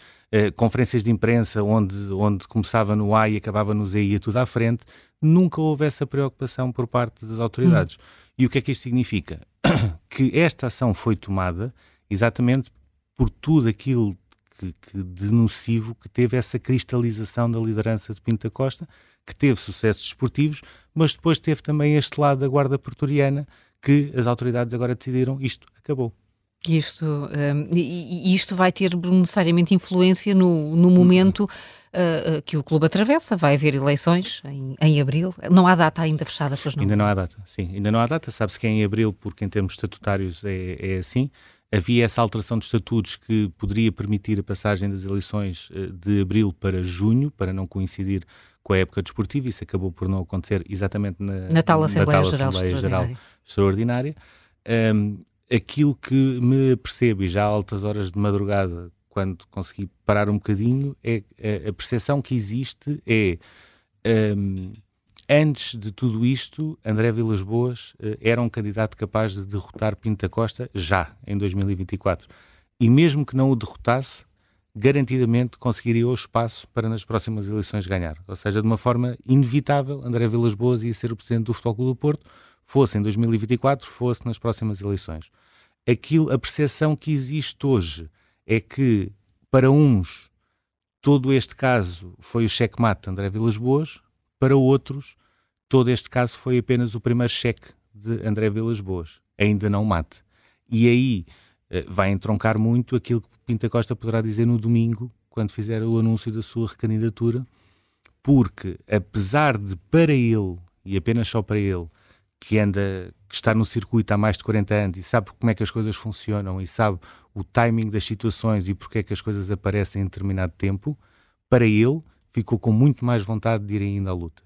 conferências de imprensa onde, onde começava no A e acabava no Z e ia tudo à frente, nunca houve essa preocupação por parte das autoridades. Hum. E o que é que isto significa? [COUGHS] que esta ação foi tomada exatamente por tudo aquilo que, que de nocivo que teve essa cristalização da liderança de Pinta Costa, que teve sucessos esportivos, mas depois teve também este lado da guarda pretoriana que as autoridades agora decidiram isto acabou. Isto, um, e, isto vai ter necessariamente influência no, no momento uh, que o clube atravessa. Vai haver eleições em, em abril. Não há data ainda fechada, pois não? Ainda não há data, sim. Ainda não há data. Sabe-se que é em abril, porque em termos estatutários é, é assim. Havia essa alteração de estatutos que poderia permitir a passagem das eleições de abril para junho, para não coincidir com a época desportiva. Isso acabou por não acontecer exatamente na, na tal Assembleia, na tal Geral, Assembleia Geral Extraordinária. Um, aquilo que me percebo, e já a altas horas de madrugada, quando consegui parar um bocadinho, é a, percepção que existe é um, antes de tudo isto, André Vilas Boas uh, era um candidato capaz de derrotar Pinta Costa já em 2024. E mesmo que não o derrotasse, garantidamente conseguiria o espaço para nas próximas eleições ganhar. Ou seja, de uma forma inevitável, André Vilas Boas ia ser o presidente do Futebol Clube do Porto, fosse em 2024, fosse nas próximas eleições aquilo, a percepção que existe hoje é que, para uns, todo este caso foi o cheque-mate de André Vilas Boas, para outros, todo este caso foi apenas o primeiro cheque de André Vilas Boas, ainda não mate. E aí eh, vai entroncar muito aquilo que Pinta Costa poderá dizer no domingo, quando fizer o anúncio da sua recandidatura, porque apesar de para ele, e apenas só para ele, que anda, que está no circuito há mais de 40 anos e sabe como é que as coisas funcionam e sabe o timing das situações e porque é que as coisas aparecem em determinado tempo, para ele ficou com muito mais vontade de ir ainda à luta.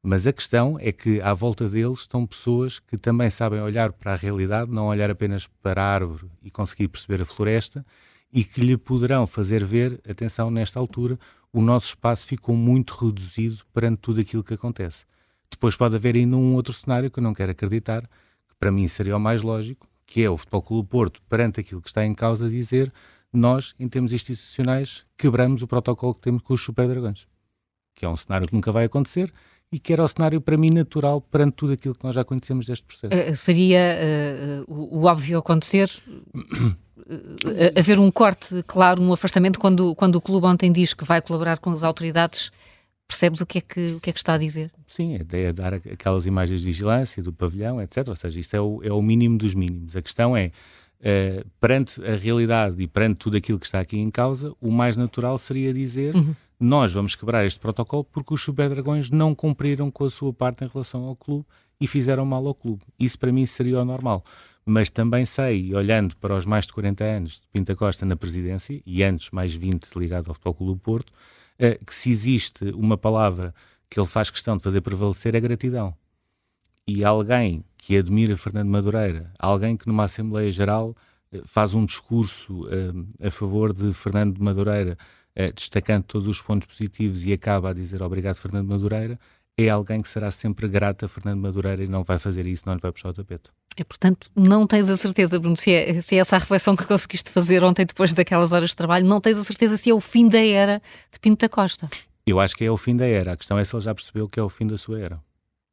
Mas a questão é que à volta deles estão pessoas que também sabem olhar para a realidade, não olhar apenas para a árvore e conseguir perceber a floresta e que lhe poderão fazer ver, atenção, nesta altura, o nosso espaço ficou muito reduzido perante tudo aquilo que acontece. Depois pode haver ainda um outro cenário que eu não quero acreditar, que para mim seria o mais lógico, que é o Futebol Clube Porto, perante aquilo que está em causa, dizer nós, em termos institucionais, quebramos o protocolo que temos com os Super Dragões. Que é um cenário que nunca vai acontecer e que era o cenário, para mim, natural perante tudo aquilo que nós já conhecemos deste processo. Uh, seria uh, o, o, óbvio acontecer? haver um corte, claro, um afastamento, quando, quando o clube ontem diz que vai colaborar com as autoridades, percebes o que é que, o que, é que está a dizer? Sim, a ideia é dar aquelas imagens de vigilância do pavilhão, etc. Ou seja, isto é o, é o mínimo dos mínimos. A questão é, uh, perante a realidade e perante tudo aquilo que está aqui em causa, o mais natural seria dizer uhum. Nós vamos quebrar este protocolo porque os Super Dragões não cumpriram com a sua parte em relação ao clube e fizeram mal ao clube. Isso para mim seria o normal mas também sei, olhando para os mais de 40 anos de Pinta Costa na presidência, e antes mais 20 ligado ao Futebol Clube do Porto, eh, que se existe uma palavra que ele faz questão de fazer prevalecer é gratidão. E alguém que admira Fernando Madureira, alguém que numa Assembleia Geral eh, faz um discurso uh, a favor de Fernando Madureira, destacando todos os pontos positivos e acaba a dizer obrigado Fernando Madureira, é alguém que será sempre grato a Fernando Madureira e não vai fazer isso, não lhe vai puxar o tapete. E, portanto, não tens a certeza, Bruno, se é, se é, essa a reflexão que conseguiste fazer ontem, depois daquelas horas de trabalho, não tens a certeza se é o fim da era de Pinto da Costa? Eu acho que é o fim da era. A questão é se ele já percebeu que é o fim da sua era.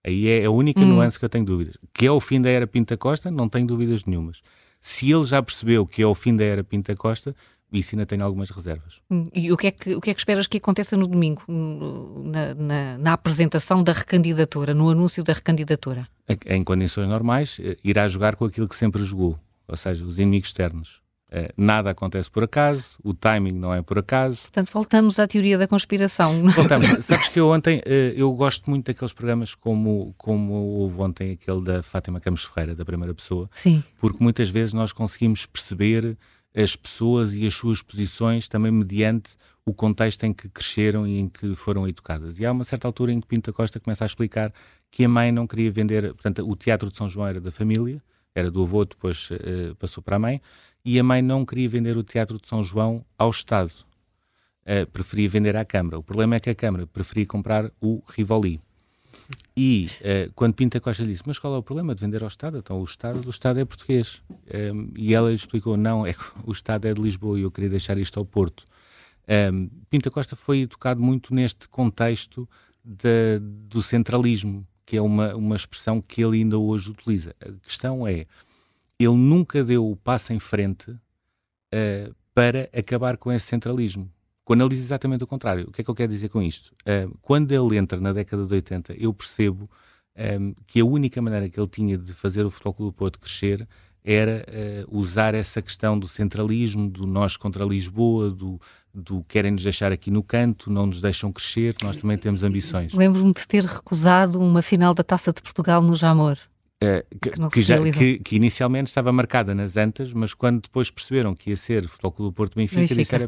Aí é a única hum. nuance que eu tenho dúvidas. Que é o fim da era Pinto da Costa, não tenho dúvidas nenhumas. Se ele já percebeu que é o fim da era Pinto da Costa, ainda tenho algumas reservas. Hum, e o que, é que, o que é que esperas que aconteça no domingo, na, na, na apresentação da recandidatura, no anúncio da recandidatura? Em condições normais, eh, irá jogar com aquilo que sempre jogou, ou seja, os inimigos externos. Eh, nada acontece por acaso, o timing não é por acaso. Portanto, voltamos à teoria da conspiração. [LAUGHS] Voltamos. Sabes que eu ontem, eh, eu gosto muito daqueles programas como, como houve ontem aquele da Fátima Campos Ferreira, da primeira pessoa. Sim. Porque muitas vezes nós conseguimos perceber as pessoas e as suas posições também mediante o contexto em que cresceram e em que foram educadas. E há uma certa altura em que Pinto da Costa começa a explicar que a mãe não queria vender, portanto, o Teatro de São João era da família, era do avô, depois uh, passou para a mãe, e a mãe não queria vender o Teatro de São João ao Estado, uh, preferia vender à Câmara. O problema é que a Câmara preferia comprar o Rivoli. E uh, quando Pinta Costa disse, mas qual é o problema de vender ao Estado? Então o Estado, o Estado é português. Um, ehm, e ela lhe explicou, não, é o Estado é de Lisboa e eu queria deixar isto ao Porto. Um, ehm, Pinta Costa foi educado muito neste contexto de, do centralismo, que é uma, uma expressão que ele ainda hoje utiliza. A questão é, ele nunca deu o passo em frente uh, para acabar com esse centralismo. Quando ele diz exatamente o contrário, o que é que eu quero dizer com isto? Uh, quando ele entra na década de 80, eu percebo um, que a única maneira que ele tinha de fazer o Futebol Clube do Porto crescer era uh, usar essa questão do centralismo, do nós contra Lisboa, do, do querem-nos deixar aqui no canto, não nos deixam crescer, nós também temos ambições. Lembro-me de ter recusado uma final da Taça de Portugal no Jamor. Uh, que, que, já, que, que, inicialmente estava marcada nas Antas, mas quando depois perceberam que ia ser Futebol Clube do Porto Benfica, Benfica disseram,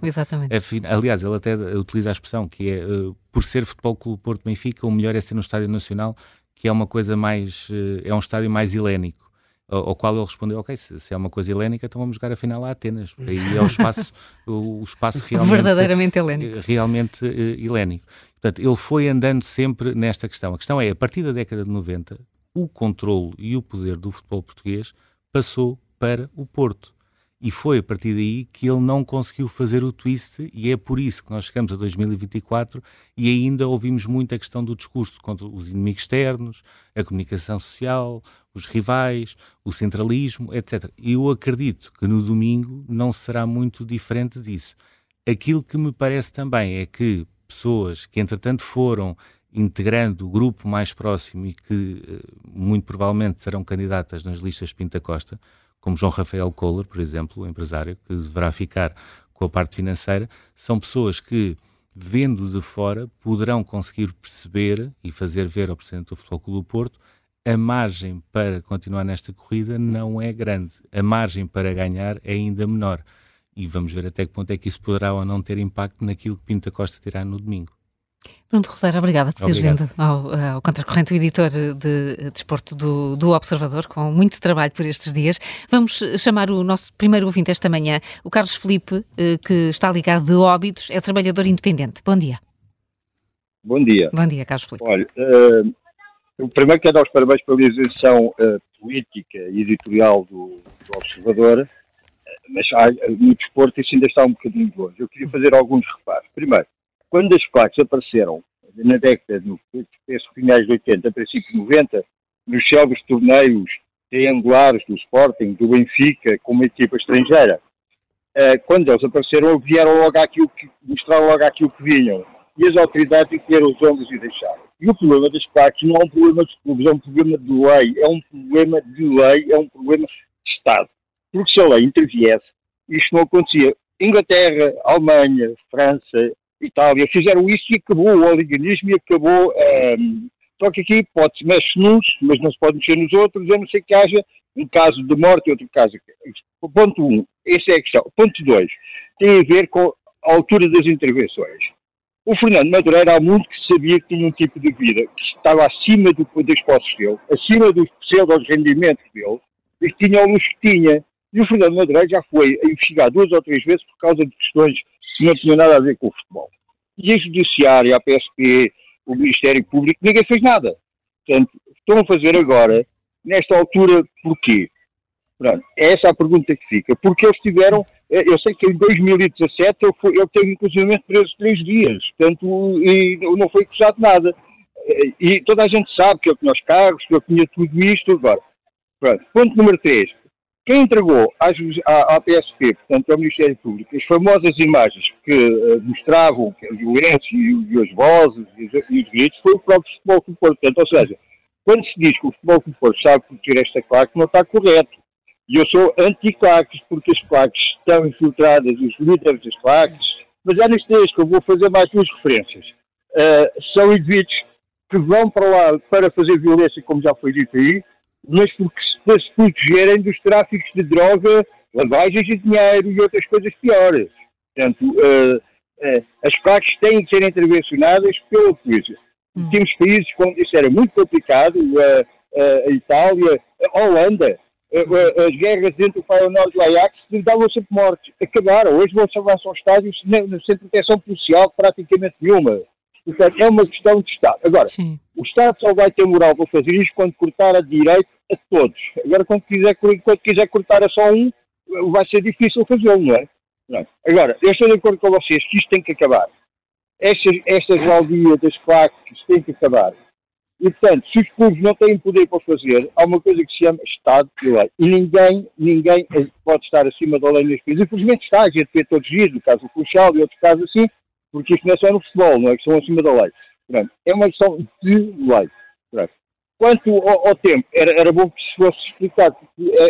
aliás, ele até utiliza a expressão que é uh, por ser Futebol Clube do Porto Benfica, o melhor é ser no Estádio Nacional, que é uma coisa mais, uh, é um estádio mais helénico. Ao, ao qual ele respondeu, ok, se, se, é uma coisa helénica, então vamos jogar a final a Atenas. Aí é o espaço, o, o espaço [LAUGHS] realmente... Verdadeiramente helénico. Realmente helénico. Portanto, ele foi andando sempre nesta questão. A questão é, a partir da década de 90, o controle e o poder do futebol português passou para o Porto. E foi a partir daí que ele não conseguiu fazer o twist, e é por isso que nós chegamos a 2024 e ainda ouvimos muito a questão do discurso contra os inimigos externos, a comunicação social, os rivais, o centralismo, etc. Eu acredito que no domingo não será muito diferente disso. Aquilo que me parece também é que pessoas que entretanto foram integrando o grupo mais próximo e que eh, muito provavelmente serão candidatas nas listas Pinta Costa, como João Rafael Kohler, por exemplo, o empresário, que deverá ficar com a parte financeira, são pessoas que, vendo de fora, poderão conseguir perceber e fazer ver ao Presidente do Futebol Clube do Porto a margem para continuar nesta corrida não é grande. A margem para ganhar é ainda menor. E vamos ver até que ponto é que isso poderá ou não ter impacto naquilo que Pinta Costa terá no domingo. Bruno Rosário, obrigada por teres vindo ao, ao Contracorrente, o editor de desporto do, do Observador, com muito trabalho por estes dias. Vamos chamar o nosso primeiro ouvinte esta manhã, o Carlos Felipe, eh, que está ligado de Óbidos, é trabalhador independente. Bom dia. Bom dia. Bom dia, Carlos Felipe. Olha, uh, primeiro quero dar os parabéns pela isenção uh, política e editorial do, do Observador, mas há, no desporto isso ainda está um bocadinho longe. Eu queria fazer alguns reparos. Primeiro, quando as placas apareceram na década, no finais de 80, princípio de 90, nos célebres torneios triangulares do Sporting, do Benfica, com uma equipa estrangeira, uh, quando eles apareceram, vieram logo aquilo que, mostraram logo aquilo que vinham. E as autoridades encolheram os ombros e deixaram. E o problema das placas não é um problema dos clubes, é um problema de lei, é um problema de lei, é um problema de Estado. Porque se a lei interviesse, isto não acontecia. Inglaterra, Alemanha, França, Itália fizeram isso e acabou o oliganismo e acabou. Um, ehm, só que aqui pode-se mexe nos, mas não se pode mexer nos outros, a não ser que haja um caso de morte e outro caso. Ponto 1, um, essa é a questão. Ponto 2, tem a ver com a altura das intervenções. O Fernando Madureira há muito que sabia que tinha um tipo de vida que estava acima do, das posses dele, acima dos pseudos rendimentos dele, e que tinha o luxo que tinha. E o Fernando Madureira já foi investigar duas ou três vezes por causa de questões que não tinham nada a ver com o futebol. E a Judiciária, a PSP, o Ministério Público, ninguém fez nada. Portanto, estão a fazer agora, nesta altura, porquê? Pronto, é essa a pergunta que fica. Porque eles tiveram, eh, eu sei que em 2017 ele, foi, ele teve inclusive preso três dias, portanto, e não foi acusado de nada. Eh, e toda a gente sabe que ele tinha os cargos, que ele tinha tudo isto agora. Pronto, ponto número 3. Quem entregou à, PSP, portanto ao Ministério Público, as famosas imagens que uh, mostravam a violência e, e as vozes e, e, os gritos foi o próprio Futebol Clube Porto. Portanto, ou seja, quando se diz que o Futebol Clube Porto sabe proteger esta claque, não está correto. E eu sou anti-claques, porque as claques estão infiltradas, os líderes das claques, mas é neste texto que eu vou fazer mais duas referências. Uh, são indivíduos que vão para lá para fazer violência, como já foi dito aí, mas porque para se protegerem dos tráficos de droga, lavagens de dinheiro e outras coisas piores. Portanto, uh, uh, as claques têm que ser intervencionadas pela polícia. Hum. Temos países onde isso era muito complicado, uh, a Itália, a Holanda, as guerras entre o Feyenoord e o Ajax davam sempre mortes. Acabaram. Hoje vão salvar aos estádios sem proteção policial praticamente nenhuma. Portanto, é uma questão de Estado. Agora, Sim. o Estado só vai ter moral para fazer isto quando cortar a direito a todos. Agora, quando quiser, quando quiser cortar a só um, vai ser difícil fazê-lo, não é? Não. Agora, eu estou de acordo com vocês que isto tem que acabar. Estas, estas valdias das facas têm que acabar. E, portanto, se os clubes não têm poder para fazer, há uma coisa que se chama Estado de lei. E ninguém, ninguém pode estar acima da lei neste país. Infelizmente está, a gente vê todos os dias, no caso do Funchal e outros casos assim, porque isto não é só no futebol, não é questão acima da lei. Pronto, é uma questão de lei. Pronto. Quanto ao, ao, tempo, era, era bom que se fosse explicado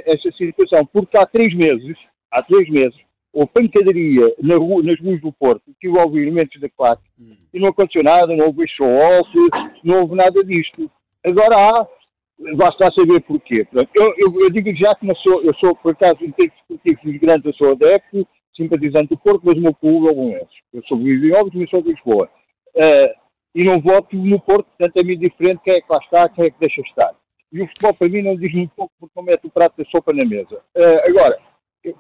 esta situação, porque há três meses, há três meses, houve pancadaria na rua, nas ruas do Porto, que houve elementos da claque, hum. e não aconteceu nada, não houve show-off, não houve nada disto. Agora há, basta saber porquê. Pronto, eu, eu, eu, digo já que não sou, eu sou, por acaso, termos esportivos dos grandes, eu sou adepto, simpatizante do Porto, mas o meu clube é o Bolonenses. Eu sou de Óbidos, mas sou de Lisboa. Uh, e não voto no Porto, portanto é meio diferente quem é que lá está, quem é que deixa estar. E o futebol para mim não diz muito pouco porque não mete o prato da sopa na mesa. Uh, agora,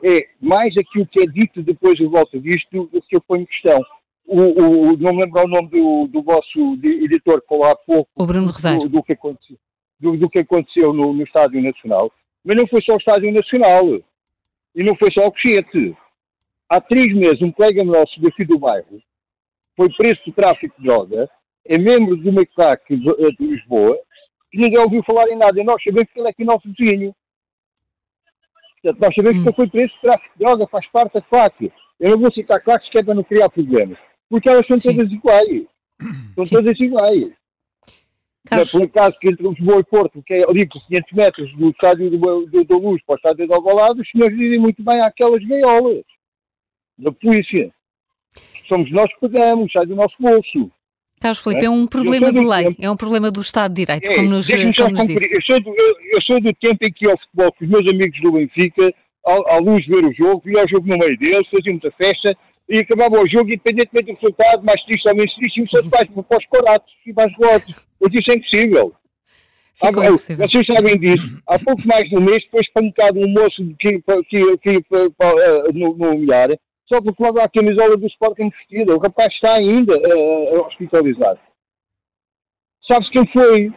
é mais aquilo que é dito depois de volta disto que eu ponho em questão. O, o, não me lembro o nome do, do vosso editor que falou há pouco o Bruno Rosário. Do, do, que aconteceu, do, do que aconteceu no, no Estádio Nacional. Mas não foi só o Estádio Nacional. E não foi só o Cochete há três meses, um colega nosso daqui do bairro foi preso por tráfico de droga, é membro de uma de, eh, de Lisboa, e ninguém ouviu falar em nada. E nós sabemos que ele é aqui nosso vizinho. Portanto, nós sabemos hum. que ele foi preso por tráfico de droga, faz parte da claque. Eu não vou citar claques que é para não criar problemas, porque elas são Sim. todas iguais. São Sim. todas iguais. Carlos... Por acaso que entre Lisboa e Porto, que é ali por 500 metros do estádio da Luz para o estádio de Alvalade, os senhores dizem muito bem àquelas gaiolas da polícia. Somos nós que pagamos, sai do nosso bolso. Carlos Filipe, é, é um problema de lei, tempo. é um problema do Estado de Direito, é, como nos, como nos disse. Eu sou, do, eu, eu sou, do, tempo em que ia ao futebol com os meus amigos do Benfica, à, à luz ver o jogo, ia ao jogo no meio deles, fazíamos a festa, e acabava o jogo, independentemente do resultado, mais triste ou menos triste, e só vais para os coratos e os votos. Mas isso é impossível. Há, vocês sabem disso. Há pouco mais de um mês foi espancado um moço que, que, que, que uh, no, no milhar, só porque levava a camisola do Sporting vestida. O rapaz está ainda uh, hospitalizado. Sabe-se quem foi?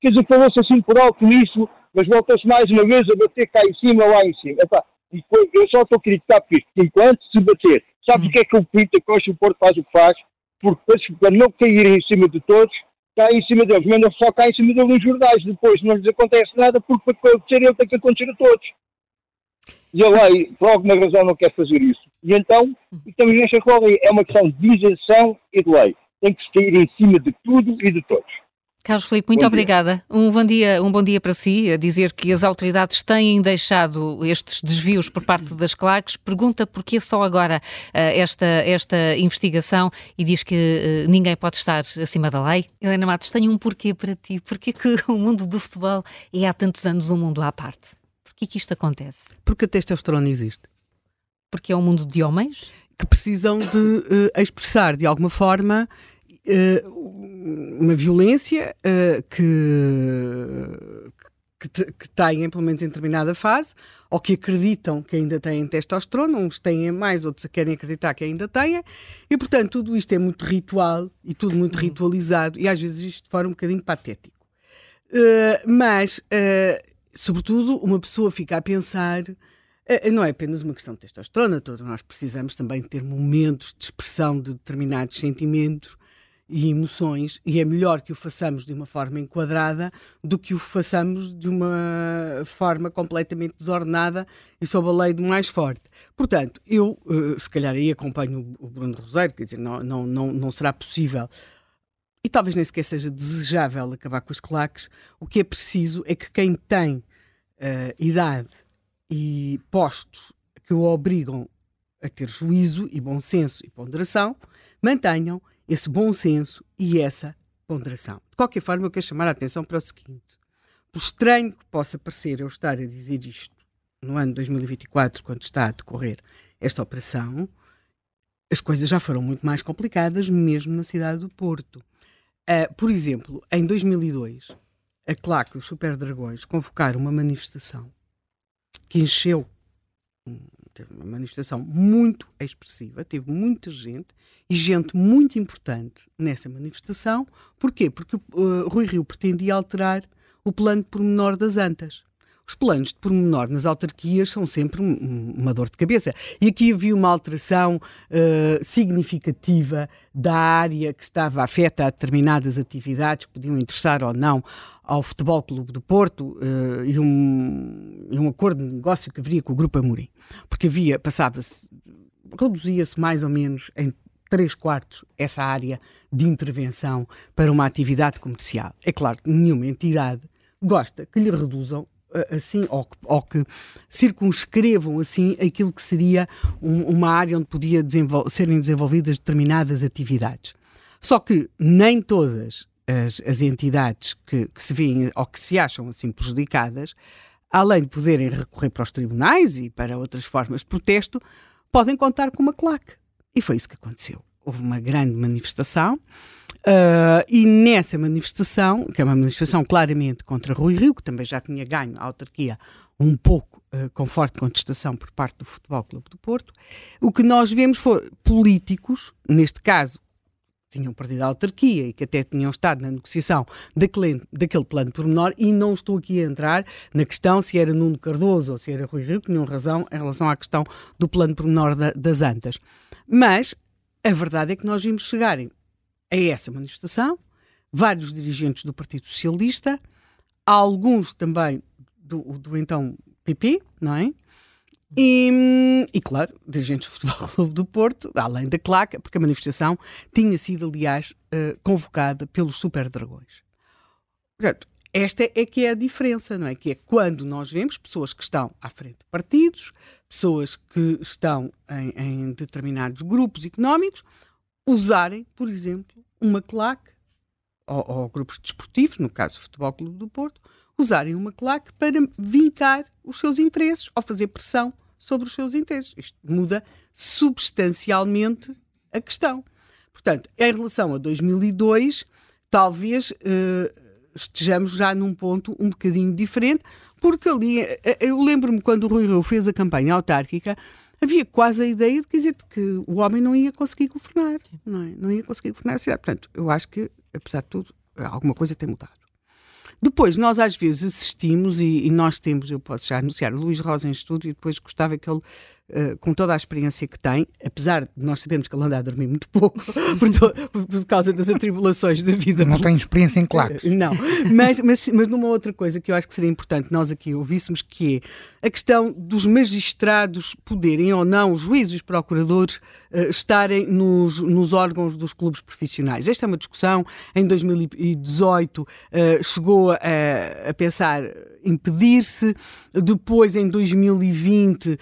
Quer dizer, falou-se assim por alto nisso, mas voltou-se mais uma vez a bater cá em cima, lá em cima. Epá, eu só estou a criticar por isto. Enquanto se bater, sabe o que é que o Pinto Costa o Porto faz o que faz? Porque para não cair em cima de todos, cai em cima deles. Mas não só cai em cima deles nos jornais. Depois não lhes acontece nada, porque para acontecer ele tem que acontecer a todos. E a lei, por alguma razão, não quer fazer isso. E então, estamos nesta cola. É uma questão de isenção e de lei. Tem que se cair em cima de tudo e de todos. Carlos Filipe, muito bom obrigada. Dia. Um bom dia, um bom dia para si. A dizer que as autoridades têm deixado estes desvios por parte das claques. Pergunta porquê só agora uh, esta, esta investigação e diz que uh, ninguém pode estar acima da lei. Helena Matos, tenho um porquê para ti. Porquê que o mundo do futebol é há tantos anos um mundo à parte? Porquê que isto acontece? Porque a testosterona existe. Porque é um mundo de homens? Que precisam de uh, expressar de alguma forma uma violência uh, que, que, que têm, pelo menos em determinada fase, ou que acreditam que ainda têm testosterona, uns têm mais, outros querem acreditar que ainda têm, e portanto tudo isto é muito ritual e tudo muito uhum. ritualizado, e às vezes isto de forma um bocadinho patético. Uh, mas, uh, sobretudo, uma pessoa fica a pensar não é apenas uma questão de testosterona, todos nós precisamos também ter momentos de expressão de determinados sentimentos e emoções, e é melhor que o façamos de uma forma enquadrada do que o façamos de uma forma completamente desordenada e sob a lei do mais forte. Portanto, eu, uh, se calhar, aí acompanho o Bruno Roseiro, quer dizer, não, não, não, não será possível e talvez nem sequer seja desejável acabar com as claques. O que é preciso é que quem tem uh, idade e postos que o obrigam a ter juízo e bom senso e ponderação, mantenham esse bom senso e essa ponderação. De qualquer forma, eu quero chamar a atenção para o seguinte: por estranho que possa parecer eu estar a dizer isto no ano 2024, quando está a decorrer esta operação, as coisas já foram muito mais complicadas, mesmo na cidade do Porto. Uh, por exemplo, em 2002, a CLAC e os Super Dragões convocaram uma manifestação que encheu teve uma manifestação muito expressiva, teve muita gente e gente muito importante nessa manifestação. Porquê? Porque uh, Rui Rio pretendia alterar o plano de pormenor das Antas. Os planos de pormenor nas autarquias são sempre uma dor de cabeça. E aqui havia uma alteração uh, significativa da área que estava afeta a determinadas atividades que podiam interessar ou não ao Futebol Clube do Porto uh, e, um, e um acordo de negócio que haveria com o Grupo Amorim. Porque havia, passava-se, reduzia-se mais ou menos em três quartos essa área de intervenção para uma atividade comercial. É claro que nenhuma entidade gosta que lhe reduzam assim, ou que, ou que, circunscrevam assim aquilo que seria um, uma área onde podia desenvol serem desenvolvidas determinadas atividades. Só que nem todas as, as entidades que, que, se veem ou que se acham assim prejudicadas, além de poderem recorrer para os tribunais e para outras formas de protesto, podem contar com uma claque. E foi isso que aconteceu. Houve uma grande manifestação Uh, e nessa manifestação, que é uma manifestação claramente contra Rui Rio, que também já tinha ganho a autarquia um pouco uh, com forte contestação por parte do Futebol Clube do Porto, o que nós vemos foi políticos, neste caso, tinham perdido a autarquia e que até tinham estado na negociação daquele, daquele plano pormenor, e não estou aqui a entrar na questão se era Nuno Cardoso ou se era Rui Rio, que tinham razão em relação à questão do plano pormenor da, das Antas. Mas a verdade é que nós vimos chegarem a essa manifestação, vários dirigentes do Partido Socialista, alguns também do, do então PP, não é? E, e, claro, dirigentes do Futebol Clube do Porto, além da claca, porque a manifestação tinha sido, aliás, uh, convocada pelos Super Dragões. Portanto, esta é que é a diferença, não é? Que é quando nós vemos pessoas que estão à frente de partidos, pessoas que estão em, em determinados grupos económicos, usarem, por exemplo, uma claque, ou, ou, grupos desportivos, no caso o Futebol Clube do Porto, usarem uma claque para vincar os seus interesses ou fazer pressão sobre os seus interesses. Isto muda substancialmente a questão. Portanto, em relação a 2002, talvez uh, estejamos já num ponto um bocadinho diferente, porque ali, eh, eu lembro-me quando o Rui Rio fez a campanha autárquica, havia quase a ideia de quer dizer, que o homem não ia conseguir governar, não, é? não ia conseguir governar a cidade. Portanto, eu acho que, apesar de tudo, alguma coisa tem mudado. Depois, nós às vezes assistimos, e, e, nós temos, eu posso já anunciar, o Luís Rosa em estúdio, e depois gostava que ele uh, com toda a experiência que tem, apesar de nós sabermos que ele anda a dormir muito pouco [LAUGHS] por, por, causa das atribulações da vida. Não tem experiência em claques. Não, mas, mas, mas numa outra coisa que eu acho que seria importante nós aqui ouvíssemos, que é a questão dos magistrados poderem ou não, os juízes e os procuradores, uh, estarem nos, nos órgãos dos clubes profissionais. Esta é uma discussão, em 2018 uh, eh, chegou a, a pensar impedir-se, depois em 2020 uh,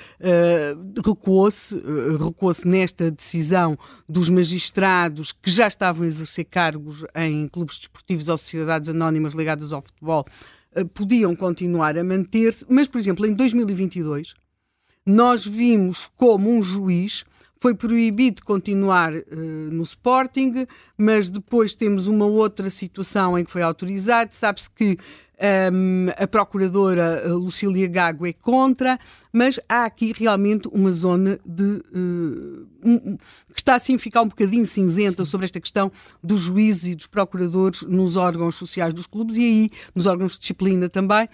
recuou-se, uh, recuou-se nesta decisão dos magistrados que já estavam a exercer cargos em clubes desportivos ou sociedades anónimas ligadas ao futebol, uh, podiam continuar a manter-se, mas, por exemplo, em 2022, nós vimos como um juiz foi proibido continuar uh, no Sporting, mas depois temos uma outra situação em que foi autorizado. Sabe-se que um, a procuradora Lucília Gago é contra, mas há aqui realmente uma zona de uh, um, que está assim a ficar um bocadinho cinzenta sobre esta questão dos juízes e dos procuradores nos órgãos sociais dos clubes e aí nos órgãos de disciplina também.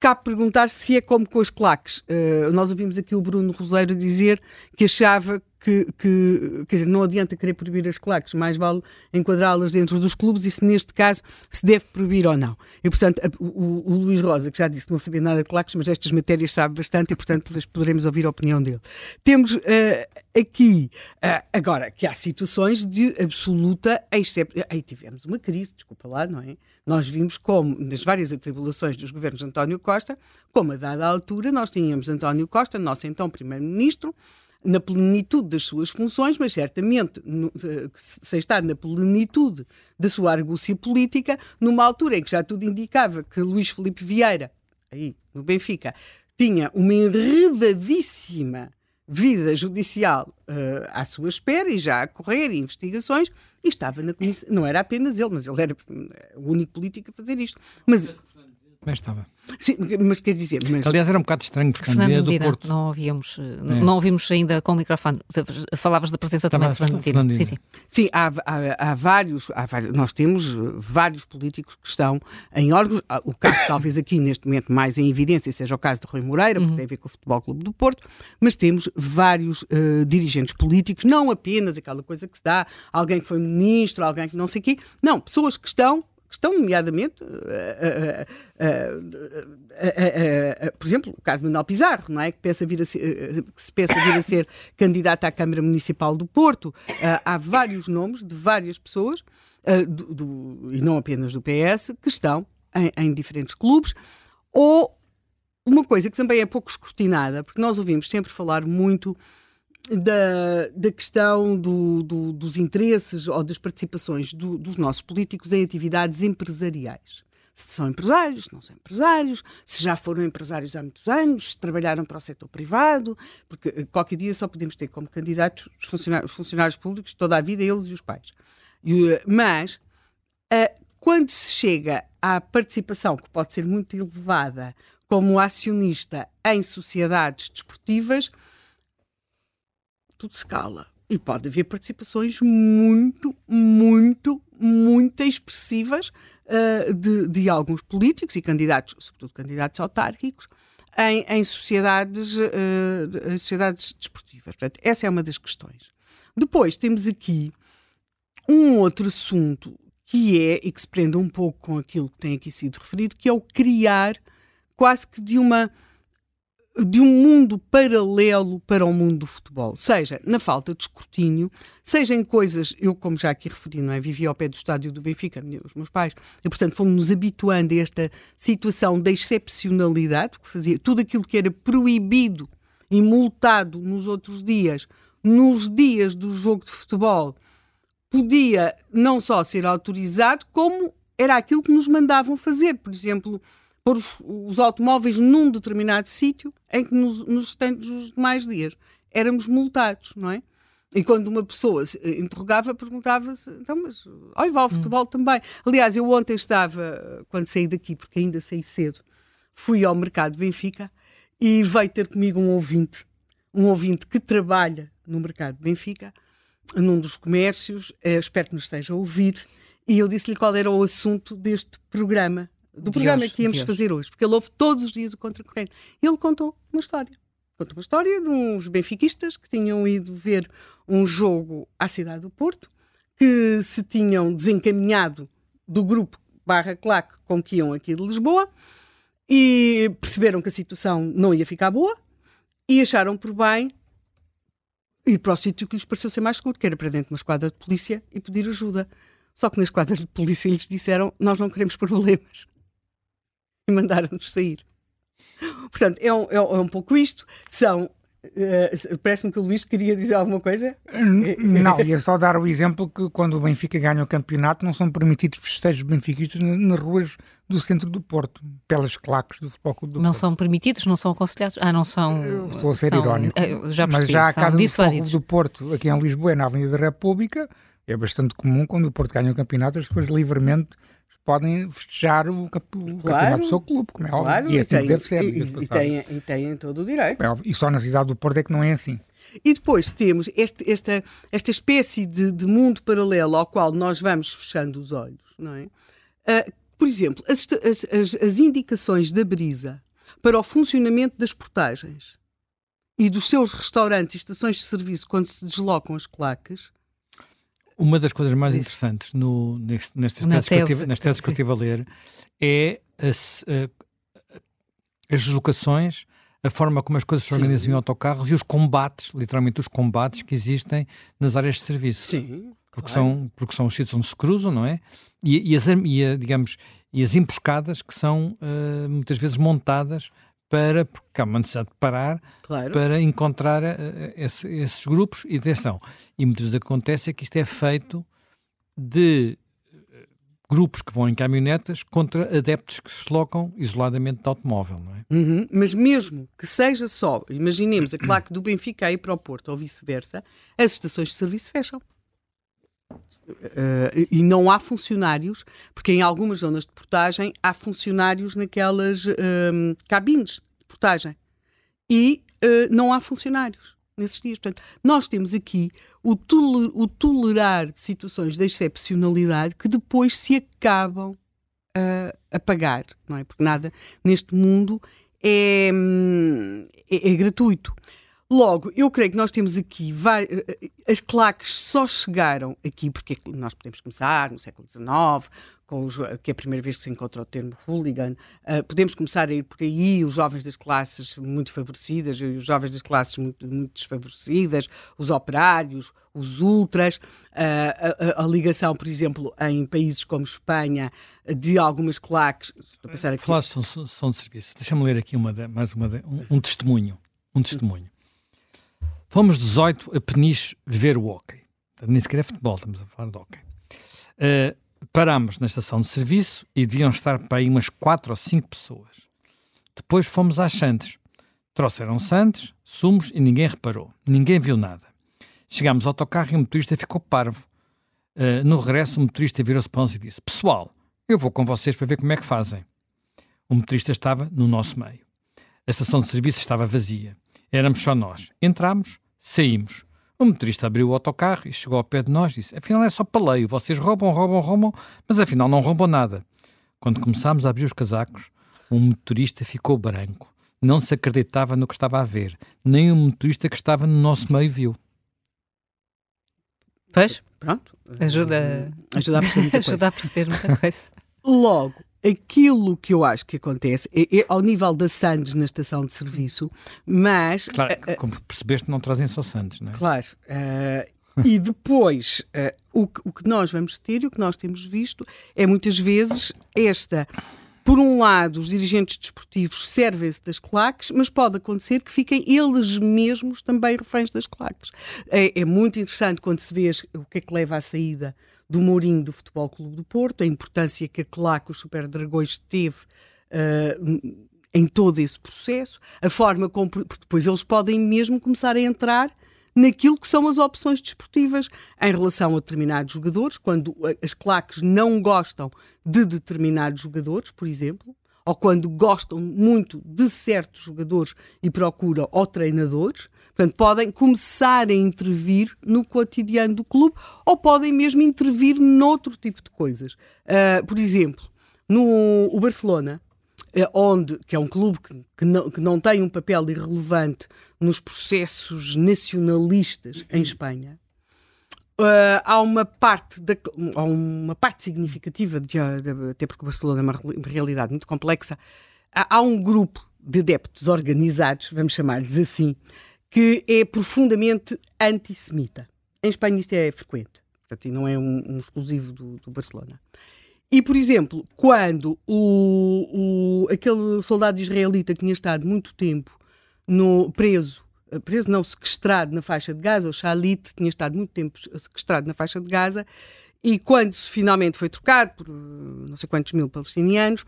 Cabe perguntar se é como com os claques. Uh, nós ouvimos aqui o Bruno Roseiro dizer que achava que, que, quer dizer, não adianta querer proibir as claques, mais vale enquadrá-las dentro dos clubes e se neste caso se deve proibir ou não. E portanto, a, o, o, Luís Rosa, que já disse que não sabia nada de claques, mas estas matérias sabe bastante e portanto poderemos ouvir a opinião dele. Temos uh, aqui, uh, agora, que há situações de absoluta exceção. Aí tivemos uma crise, desculpa lá, não é? Nós vimos como, nas várias atribulações dos governos de António Costa, como a dada altura nós tínhamos António Costa, nosso então Primeiro-Ministro, na plenitude das suas funções, mas certamente no, sem estar na plenitude da sua argúcia política, numa altura em que já tudo indicava que Luís Felipe Vieira, aí no Benfica, tinha uma enredadíssima vida judicial uh, à sua espera e já a correr investigações, e estava na comissão. Não era apenas ele, mas ele era o único político a fazer isto. Mas, mas estava. Sim, mas quer dizer. Mas... Aliás, era um bocado estranho, porque Fernando do Porto. Não ouvíamos, eh, é. não ouvimos ainda com o microfone. Falavas da presença também de Fernando Medina. Sim, sim. sim há, há, há, vários, há, vários, nós temos vários políticos que estão em órgãos. Ah, o caso, talvez aqui neste momento mais em evidência, seja o caso de Rui Moreira, porque uhum. tem a ver com o Futebol Clube do Porto, mas temos vários uh, dirigentes políticos, não apenas aquela coisa que se dá, alguém que foi ministro, alguém que não sei o quê, não, pessoas que estão que estão, nomeadamente, uh, uh, uh, por exemplo, o caso de Manuel Pizarro, não é? que, pensa vir a ser, que se pensa vir a ser [COUGHS] candidato à Câmara Municipal do Porto. há vários nomes de várias pessoas, do, do, e não apenas do PS, que estão em, em diferentes clubes, ou uma coisa que também é pouco escrutinada, porque nós ouvimos sempre falar muito da, da questão do, do, dos interesses ou das participações do, dos nossos políticos em atividades empresariais. Se são empresários, se não são empresários, se já foram empresários há muitos anos, se trabalharam para o setor privado, porque eh, qualquer dia só podemos ter como candidatos os funcionários, os funcionários públicos toda a vida, eles e os pais. Eh, mas, uh, quando se chega à participação, que pode ser muito elevada, como acionista em sociedades desportivas, tudo se cala. E pode haver participações muito, muito, muito expressivas uh, de, de, alguns políticos e candidatos, sobretudo candidatos autárquicos, em, em sociedades, uh, em sociedades desportivas. Portanto, essa é uma das questões. Depois temos aqui um outro assunto que é, e que se prende um pouco com aquilo que tem aqui sido referido, que é o criar quase que de uma de um mundo paralelo para o mundo do futebol, seja na falta de escrutínio, seja em coisas, eu como já aqui referi, não é? Vivi ao pé do estádio do Benfica, os meus pais, e portanto fomos-nos habituando a esta situação da excepcionalidade, que fazia tudo aquilo que era proibido e multado nos outros dias, nos dias do jogo de futebol, podia não só ser autorizado, como era aquilo que nos mandavam fazer. Por exemplo, pôr os, os automóveis num determinado sítio em que nos, nos, nos demais dias éramos multados, não é? E quando uma pessoa se interrogava, perguntava-se, então, mas olha, vai ao hum. futebol hum. também. Aliás, eu ontem estava, quando saí daqui, porque ainda saí cedo, fui ao mercado de Benfica e veio ter comigo um ouvinte, um ouvinte que trabalha no mercado de Benfica, num dos comércios, eh, espero que nos esteja a ouvir, e eu disse-lhe qual era o assunto deste programa, do programa que íamos fazer hoje, porque ele ouve todos os dias o Contracorrente. Ele contou uma história. Contou uma história de uns benfiquistas que tinham ido ver um jogo à cidade do Porto, que se tinham desencaminhado do grupo barra claque com que iam aqui de Lisboa e perceberam que a situação não ia ficar boa e acharam por bem ir para o sítio que lhes pareceu ser mais seguro, que era para dentro de uma esquadra de polícia e pedir ajuda. Só que na esquadra de polícia lhes disseram: Nós não queremos problemas. E mandaram-nos [LAUGHS] sair. Portanto, é um, é um pouco isto. São Uh, Parece-me que o Luís queria dizer alguma coisa. Não, ia só dar o exemplo que quando o Benfica ganha o campeonato não são permitidos festejos benfiquistas nas ruas do centro do Porto, pelas claques do Futebol Clube do Não Porto. são permitidos, não são aconselhados? Ah, não são... Eu estou a ser são, irónico. Eh, já percebi, Mas já a Casa do Futebol Clube do Porto, aqui em Lisboa, na Avenida da República, é bastante comum quando o Porto ganha o campeonato, as pessoas livremente podem festejar o, cap o claro, campeonato do seu clube, como é claro, óbvio. E assim tem, deve ser. E, e, têm, e têm todo o direito. É e só na cidade do Porto é que não é assim. E depois temos este, esta, esta espécie de, de, mundo paralelo ao qual nós vamos fechando os olhos, não é? Uh, por exemplo, as, as, as, indicações da Brisa para o funcionamento das portagens e dos seus restaurantes e estações de serviço quando se deslocam as claques uma das coisas mais interessantes no, neste, nestas, teses que tive, nas teses que eu estive a ler é as, as deslocações, a forma como as coisas se organizam Sim. em autocarros e os combates, literalmente os combates que existem nas áreas de serviço. Sim. Porque, claro. são, porque são os sítios onde se cruzam, não é? E, e, as, e a, digamos, e as emboscadas que são uh, muitas vezes montadas para, porque há uma necessidade de parar, claro. para encontrar uh, esse, esses grupos e atenção. E muitas vezes acontece é que isto é feito de eh, grupos que vão em caminhonetas contra adeptos que se deslocam isoladamente de automóvel, não é? Uhum. Mas mesmo que seja só, imaginemos a claque do Benfica a ir para o Porto ou vice-versa, as estações de serviço fecham. Uh, e não há funcionários, porque em algumas zonas de portagem há funcionários naquelas uh, cabines de portagem e uh, não há funcionários nesses dias. Portanto, nós temos aqui o, toler, o tolerar situações de excepcionalidade que depois se acabam a pagar, não é? Porque nada neste mundo é, hum, é, é gratuito. Logo, eu creio que nós temos aqui eh, eh, as claques só chegaram aqui porque nós podemos começar no século XIX, com os, que é a primeira vez que se encontra o termo hooligan. Uh, podemos começar a ir por aí, os jovens das classes muito favorecidas, os jovens das classes muito, muito desfavorecidas, os operários, os ultras, uh, a, a, ligação, por exemplo, em países como Espanha, de algumas claques. Estou a pensar aqui. Falaste são, são de serviço. Deixa-me ler aqui uma mais uma um, um testemunho. Um testemunho. Fomos 18 a Peniche ver o hockey. Nem sequer é futebol, estamos a falar de hockey. Uh, parámos na estação de serviço e deviam estar para aí umas 4 ou 5 pessoas. Depois fomos às Santos. Trouxeram Santos, sumos e ninguém reparou. Ninguém viu nada. Chegámos ao autocarro e o motorista ficou parvo. Uh, no regresso, o motorista virou-se para nós e disse: Pessoal, eu vou com vocês para ver como é que fazem. O motorista estava no nosso meio. A estação de serviço estava vazia. Éramos só nós. Entramos, saímos. O motorista abriu o autocarro e chegou ao pé de nós e disse: Afinal é só paleio, vocês roubam, roubam, roubam, mas afinal não roubam nada. Quando começámos a abrir os casacos, o motorista ficou branco. Não se acreditava no que estava a ver. Nem o motorista que estava no nosso meio viu. Pois, pronto. Ajuda, ajuda a perceber muita coisa. [LAUGHS] Ajuda a perceber muita coisa. Logo, aquilo que eu acho que acontece é, é, ao nível da Sandes na estação de serviço, mas. Claro, uh, como percebeste, não trazem só Sandes, não é? Claro. Uh, e depois, uh, o, que, o que nós vamos ter e o que nós temos visto é muitas vezes esta. Por um lado, os dirigentes desportivos servem-se das claques, mas pode acontecer que fiquem eles mesmos também reféns das claques. É, é muito interessante quando se vê o que é que leva à saída do Mourinho do Futebol Clube do Porto, a importância que a claque, os Super Dragões, teve uh, em todo esse processo, a forma como. Porque depois eles podem mesmo começar a entrar naquilo que são as opções desportivas em relação a determinados jogadores, quando as claques não gostam de determinados jogadores, por exemplo, ou quando gostam muito de certos jogadores e procuram ou treinadores. Portanto, podem começar a intervir no cotidiano do clube ou podem mesmo intervir noutro tipo de coisas. Uh, por exemplo, no o Barcelona, eh, onde, que é um clube que, que, não, que não tem um papel irrelevante nos processos nacionalistas em Espanha, Uh, há uma parte, de, há uma parte significativa, de, de, até porque o Barcelona é uma realidade muito complexa, há, há um grupo de adeptos organizados, vamos chamar-lhes assim, que é profundamente antissemita. Em Espanha isto é frequente, portanto, e não é um, um exclusivo do, do, Barcelona. E, por exemplo, quando o, o, aquele soldado israelita que tinha estado muito tempo no, preso preso, não, sequestrado na faixa de Gaza, o Shalit tinha estado muito tempo sequestrado na faixa de Gaza, e quando finalmente foi trocado por não sei quantos mil palestinianos,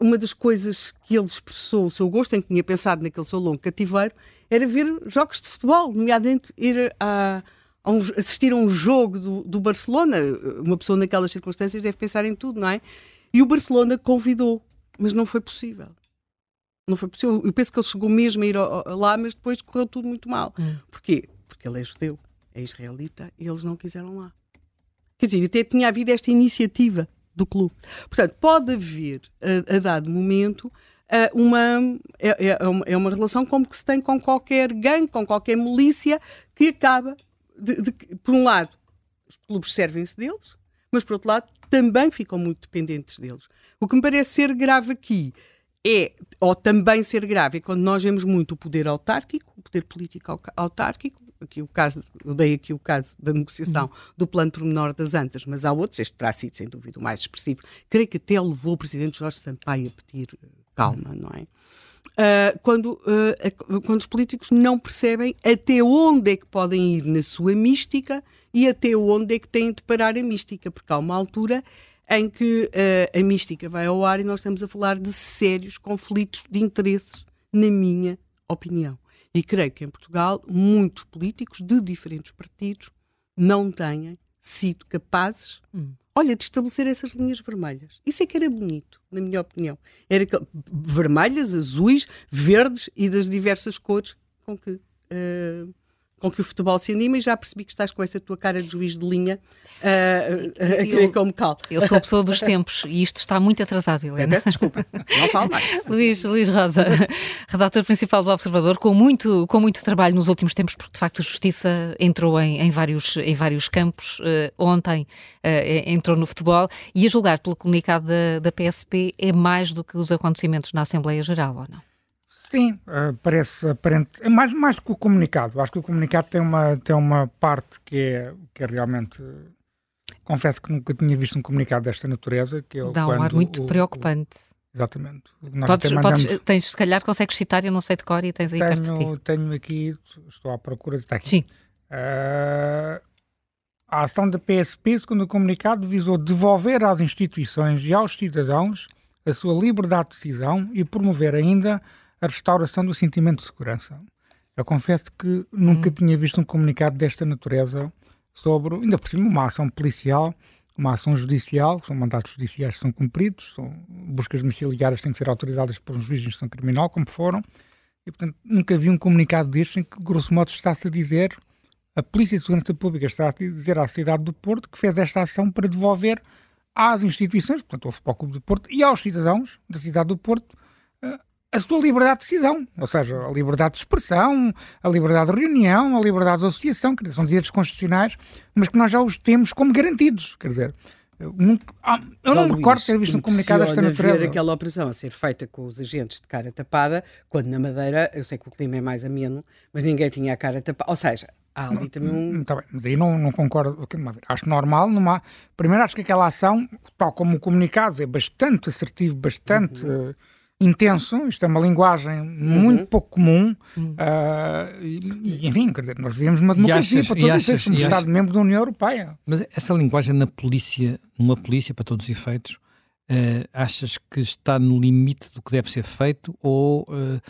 uma das coisas que ele expressou o seu gosto, em que tinha pensado naquele seu longo cativeiro, era ver jogos de futebol, nomeadamente ir a, a um, assistir a um jogo do, do Barcelona. Uma pessoa naquelas circunstâncias deve pensar em tudo, não é? E o Barcelona convidou, mas não foi possível não foi possível. Eu penso que ele chegou mesmo a ir lá, mas depois correu tudo muito mal. Hum. Porquê? Porque ele é judeu, é israelita e eles não quiseram lá. Quer dizer, até tinha havido esta iniciativa do clube. Portanto, pode haver, a, a dado momento, uma, é, é, é, uma relação como que se tem com qualquer gangue, com qualquer milícia, que acaba, de, de, por um lado, os clubes servem-se deles, mas por outro lado, também ficam muito dependentes deles. O que me parece ser grave aqui é, ou também ser grave, é quando nós vemos muito o poder autárquico, o poder político autárquico, aqui o caso, eu dei aqui o caso da negociação uhum. do plano pormenor das Antas, mas há outros, este terá sido sem dúvida o mais expressivo, creio que até levou o presidente Jorge Sampaio a pedir eh, calma, uhum. não é? Uh, quando, uh, quando os políticos não percebem até onde é que podem ir na sua mística e até onde é que têm de parar a mística, porque há uma altura em que uh, a mística vai ao ar e nós estamos a falar de sérios conflitos de interesses, na minha opinião. E creio que em Portugal muitos políticos de diferentes partidos não têm sido capazes, hum. olha, de estabelecer essas linhas vermelhas. Isso é que era bonito, na minha opinião. Era vermelhas, azuis, verdes e das diversas cores com que uh, com que o futebol se anima e já percebi que estás com essa tua cara de juiz de linha uh, a querer como cal. Eu sou a pessoa dos tempos e isto está muito atrasado, Helena. peço desculpa, não falo mais. [LAUGHS] Luís, Luís Rosa, redator principal do Observador, com muito, com muito trabalho nos últimos tempos, porque de facto a justiça entrou em, em, vários, em vários campos. Uh, ontem uh, entrou no futebol e a julgar pelo comunicado da, da PSP é mais do que os acontecimentos na Assembleia Geral, ou não? Sim, uh, parece aparente. É mais, mais do que o comunicado. Acho que o comunicado tem uma, tem uma parte que é, que é realmente. Confesso que nunca tinha visto um comunicado desta natureza. Que é Dá um ar muito o, preocupante. O, exatamente. Podes, mandamos... podes, tens, se calhar consegues citar, eu não sei de cor e tens aí tenho, perto de ti. Tenho aqui, estou à procura de estar aqui. Sim. Uh, a ação da PSP, segundo o comunicado, visou devolver às instituições e aos cidadãos a sua liberdade de decisão e promover ainda a restauração do sentimento de segurança. Eu confesso que nunca hum. tinha visto um comunicado desta natureza sobre, ainda por cima, uma ação policial, uma ação judicial, são mandatos judiciais que são cumpridos, são buscas domiciliárias têm que ser autorizadas por um juiz de instrução criminal, como foram, e portanto nunca vi um comunicado destes em que, grosso modo, está-se a dizer, a Polícia de Segurança Pública está a dizer à cidade do Porto que fez esta ação para devolver às instituições, portanto ao Futebol Clube do Porto e aos cidadãos da cidade do Porto, a sua liberdade de decisão, ou seja, a liberdade de expressão, a liberdade de reunião, a liberdade de associação, que são direitos constitucionais, mas que nós já os temos como garantidos, quer dizer, eu, nunca, ah, eu não me recordo ter visto um comunicado desta natureza. ver aquela operação a ser feita com os agentes de cara tapada, quando na Madeira, eu sei que o clima é mais ameno, mas ninguém tinha a cara tapada. Ou seja, há ali também um. Tá bem, mas aí não, não concordo. Acho normal. Numa... Primeiro, acho que aquela ação, tal como o comunicado, é bastante assertivo, bastante. Uhum. Uh, intenso, isto é uma linguagem muito uhum. pouco comum, uhum. uh, e, enfim, quer dizer, nós vivemos numa democracia achas, para todos achas, somos Estado-membro da União Europeia. Mas essa linguagem na polícia, numa polícia, para todos os efeitos, Uh, achas que está no limite do que deve ser feito ou uh,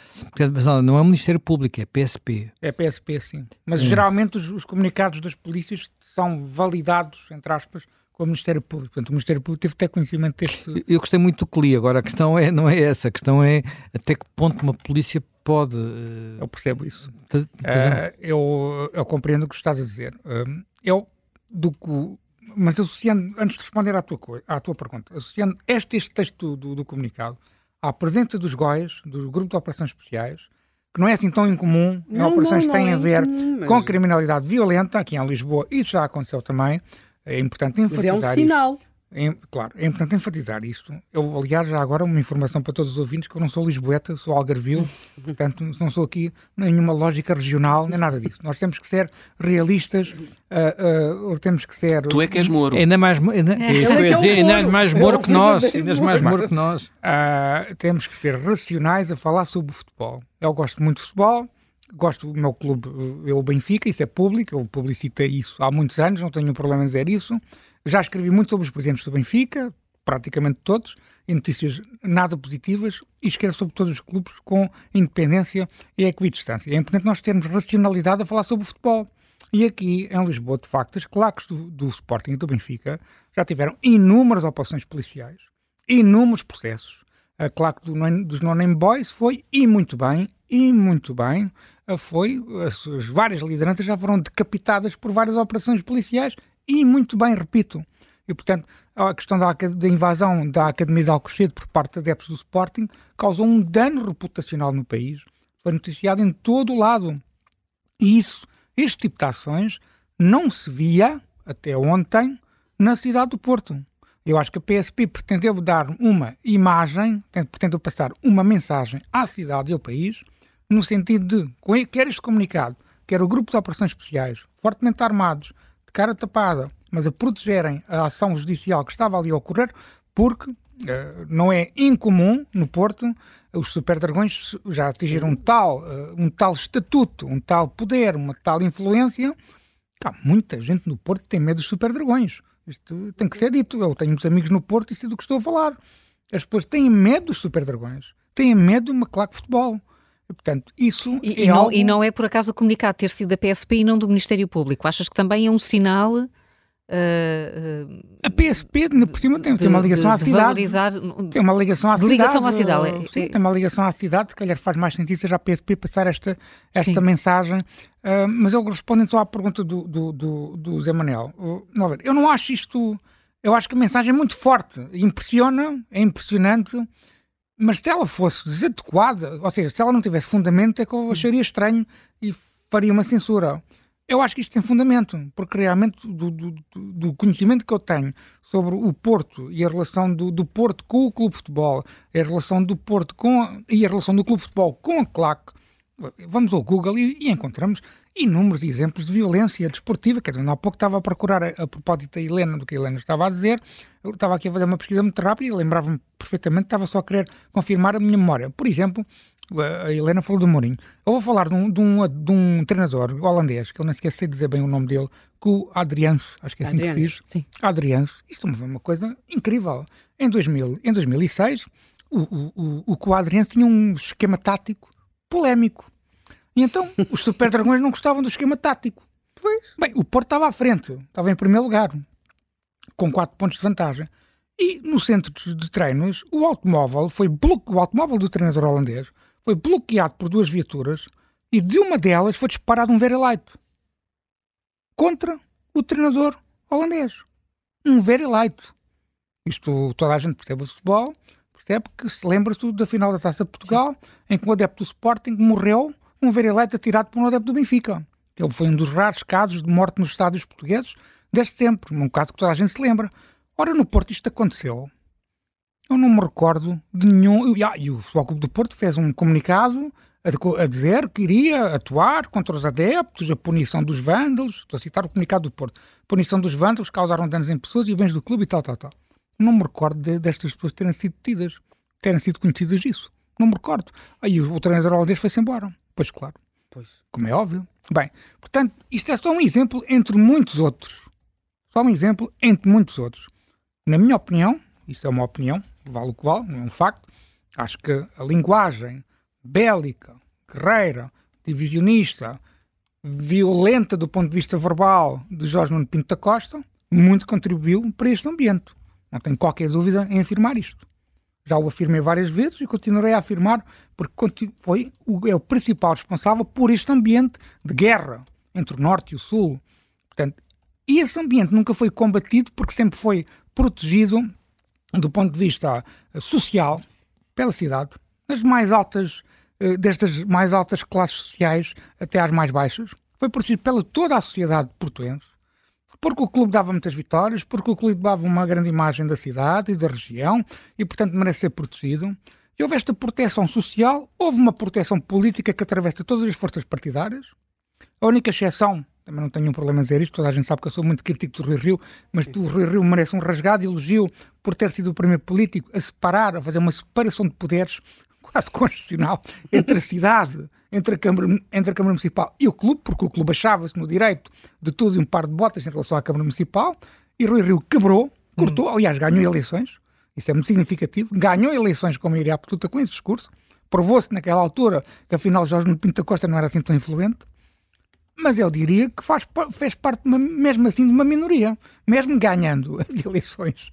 mas não é o Ministério Público, é PSP. É PSP, sim. Mas hum. geralmente os, os, comunicados das polícias são validados, entre aspas, com o Ministério Público. Portanto, o Ministério Público teve até conhecimento deste. Eu gostei muito do que li, agora a questão é, não é essa, a questão é até que ponto uma polícia pode. Uh, eu percebo isso. Fazer... eu, eu compreendo o que estás a dizer. eu, do que mas associando, antes de responder à tua, à tua pergunta, associando este, este texto do, do, comunicado à presença dos GOIs, do Grupo de Operações Especiais, que não é assim tão incomum, é não, operações que têm é a ver incomum, mas... com criminalidade violenta, aqui em Lisboa isso já aconteceu também, é importante enfatizar Mas é um sinal. Isto. É, claro, é importante enfatizar isto. Eu, aliás, já agora uma informação para todos os ouvintes, que eu não sou lisboeta, sou algarvio, [LAUGHS] portanto não sou aqui nenhuma lógica regional, nem nada disso. Nós temos que ser realistas, uh, uh, temos que ser... Tu é que és moro. Ainda mais, ainda, é. isso é, dizer, ainda é mais moro que nós, ainda és mais moro que nós. Uh, temos que ser racionais a falar sobre o futebol. Eu gosto muito de futebol, gosto do meu clube, é o Benfica, isso é público, eu publicitei isso há muitos anos, não tenho problema em dizer isso. Já escrevi muito sobre os presidentes do Benfica, praticamente todos, em notícias nada positivas, e escrevo sobre todos os clubes com independência e equidistância. É importante nós termos racionalidade a falar sobre o futebol. E aqui, em Lisboa, de facto, as claques do, do Sporting e do Benfica já tiveram inúmeras operações policiais, inúmeros processos. A claque do, dos No-Name Boys foi, e muito bem, e muito bem, foi, as suas várias lideranças já foram decapitadas por várias operações policiais e muito bem, repito. E, portanto, a questão da, da invasão da Academia de Alcochete por parte de adeptos do Sporting causou um dano reputacional no país. Foi noticiado em todo o lado. E isso, este tipo de ações, não se via, até ontem, na cidade do Porto. Eu acho que a PSP pretendeu dar uma imagem, pretendeu passar uma mensagem à cidade e ao país, no sentido de, quer este comunicado, quer o grupo de operações especiais, fortemente armados, cara tapada, mas a protegerem a ação judicial que estava ali a ocorrer, porque uh, não é incomum no Porto os superdragões já atingiram um tal, uh, um tal estatuto, um tal poder, uma tal influência, há muita gente no Porto tem medo dos superdragões. Isto tem que ser dito. Eu tenho muitos amigos no Porto e sei do que estou a falar. As pessoas têm medo dos superdragões, têm medo de uma claque de futebol. E, portanto, isso e, é e, não, algo... e não é por acaso o comunicado ter sido da PSP e não do Ministério Público. Achas que também é um sinal. Uh, uh, a PSP, por cima, tem, de, tem uma ligação à cidade. Valorizar, tem uma ligação à cidade. Ligação à cidade. É, sim, é, tem uma ligação à cidade. Se calhar faz mais sentido seja a PSP passar esta, esta mensagem. Uh, mas eu respondo só à pergunta do, do, do, do Zé Manuel. Uh, eu não acho isto. Eu acho que a mensagem é muito forte. Impressiona, é impressionante. Mas se ela fosse desadequada, ou seja, se ela não tivesse fundamento, é que eu acharia estranho e faria uma censura. Eu acho que isto tem fundamento, porque realmente do, do, do conhecimento que eu tenho sobre o Porto e a relação do, do, Porto com o Clube de Futebol, a relação do Porto com e a relação do Clube de Futebol com a claque, vamos ao Google e, e encontramos inúmeros exemplos de violência desportiva. Quer dizer, há pouco estava a procurar, a, a propósito da Helena, do que a Helena estava a dizer, eu estava aqui a fazer uma pesquisa muito rápida e lembrava-me perfeitamente, estava só a querer confirmar a minha memória. Por exemplo, a Helena falou do Mourinho. Eu vou falar de um, de um, de um treinador holandês, que eu não esqueci de dizer bem o nome dele, que o Adriance, acho que é assim Adriano, que se diz. Sim. Adriance. Isto é uma coisa incrível. Em, 2000, em 2006, o, o, o, o, o Adriance tinha um esquema tático polémico e então os Super Dragões não gostavam do esquema tático. Pois. Bem, o Porto estava à frente, estava em primeiro lugar, com 4 pontos de vantagem. E no centro de treinos, o automóvel foi bloque... o automóvel do treinador holandês foi bloqueado por duas viaturas e de uma delas foi disparado um very light contra o treinador holandês. Um very light. Isto toda a gente percebe o futebol, percebe que se lembra-se da final da Taça de Portugal, Sim. em que o adepto do Sporting morreu um vereleite atirado por um adepto do Benfica. Ele foi um dos raros casos de morte nos estádios portugueses deste tempo, um caso que toda a gente se lembra. Ora, no Porto isto aconteceu. Eu não me recordo de nenhum. E o Futebol Clube do Porto fez um comunicado a, dizer que iria atuar contra os adeptos, a punição dos vândalos. Estou a citar o comunicado do Porto. Punição dos vândalos causaram danos em pessoas e bens do clube e tal, tal, tal. Não me recordo de, destas pessoas terem sido detidas, terem sido conhecidas isso. Não me recordo. Aí o, o treinador holandês foi-se embora. Pois claro. Pois. Como é óbvio. Bem, portanto, isto é só um exemplo entre muitos outros. Só um exemplo entre muitos outros. Na minha opinião, isso é uma opinião, vale o que vale, não é um facto. Acho que a linguagem bélica, guerreira, divisionista, violenta do ponto de vista verbal de Jorge Nuno Pinto da Costa, muito contribuiu para este ambiente. Não tenho qualquer dúvida em afirmar isto. Já o afirmei várias vezes e continuarei a afirmar porque foi o, é o principal responsável por este ambiente de guerra entre o Norte e o Sul. Portanto, esse ambiente nunca foi combatido porque sempre foi protegido do ponto de vista social pela cidade, nas mais altas, eh, destas mais altas classes sociais até às mais baixas. Foi protegido pela toda a sociedade portuense porque o clube dava muitas vitórias, porque o clube dava uma grande imagem da cidade e da região e, portanto, merece ser protegido. E houve esta proteção social, houve uma proteção política que atravessa todas as forças partidárias. A única exceção, também não tenho um problema em dizer isto, toda a gente sabe que eu sou muito crítico do Rui Rio, mas o Rui Rio merece um rasgado elogio por ter sido o primeiro político a separar, a fazer uma separação de poderes quase constitucional entre a cidade entre a, Câmara, entre a Câmara Municipal e o clube, porque o clube achava-se no direito de tudo e um par de botas em relação à Câmara Municipal, e Rui Rio quebrou, cortou, hum. aliás, ganhou eleições, isso é muito significativo, ganhou eleições com maioria absoluta com esse discurso, provou-se naquela altura que afinal Jorge Pinto da Costa não era assim tão influente, mas eu diria que faz, fez parte, uma, mesmo assim, de uma minoria, mesmo ganhando [LAUGHS] as eleições.